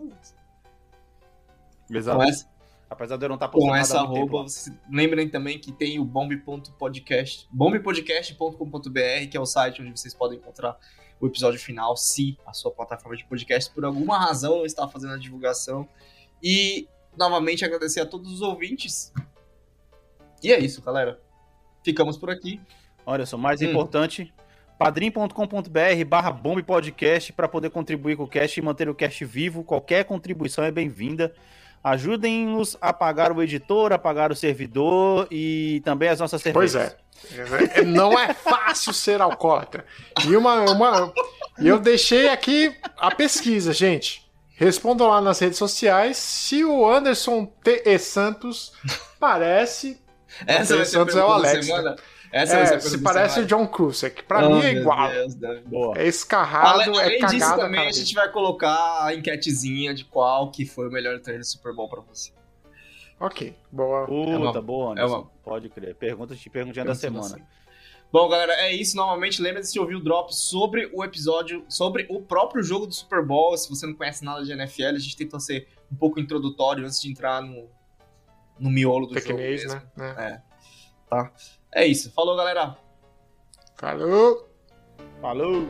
Exato. Essa, Apesar de eu não estar postando com essa arroba, vocês lembrem também que tem o bomb.podcast, bombpodcast.com.br, que é o site onde vocês podem encontrar o episódio final, se a sua plataforma de podcast por alguma razão não está fazendo a divulgação. E novamente agradecer a todos os ouvintes. E é isso, galera. Ficamos por aqui. Olha só, mais Hum. importante, padrim.com.br barra bombe podcast para poder contribuir com o cast e manter o cast vivo. Qualquer contribuição é bem-vinda. Ajudem-nos a pagar o editor, a pagar o servidor e também as nossas Pois cervejas. é. É, Não é fácil ser alcoólatra. E uma, uma. E eu deixei aqui a pesquisa, gente. Respondam lá nas redes sociais se o Anderson T. E. Santos parece. Essa vai Santos é o pergunta da Alex, semana. Essa É, se parece o. John Cusack. Pra Oh, mim é igual. Deus. É escarrado, Ale- é Além disso, cagado. a também a gente vai colocar a enquetezinha de qual que foi o melhor trailer do Super Bowl pra você. Ok, boa. Puta, É uma- boa, Anderson. é uma- Pode crer. Pergunta de perguntinha da semana. Assim. Bom, galera, é isso. Novamente, lembre-se de ouvir o drop sobre o episódio, sobre o próprio jogo do Super Bowl. Se você não conhece nada de NFL, a gente tentou ser um pouco introdutório antes de entrar no, no miolo do Pequenês, jogo. mesmo. né? né? É. É isso. Falou, galera. Falou! Falou!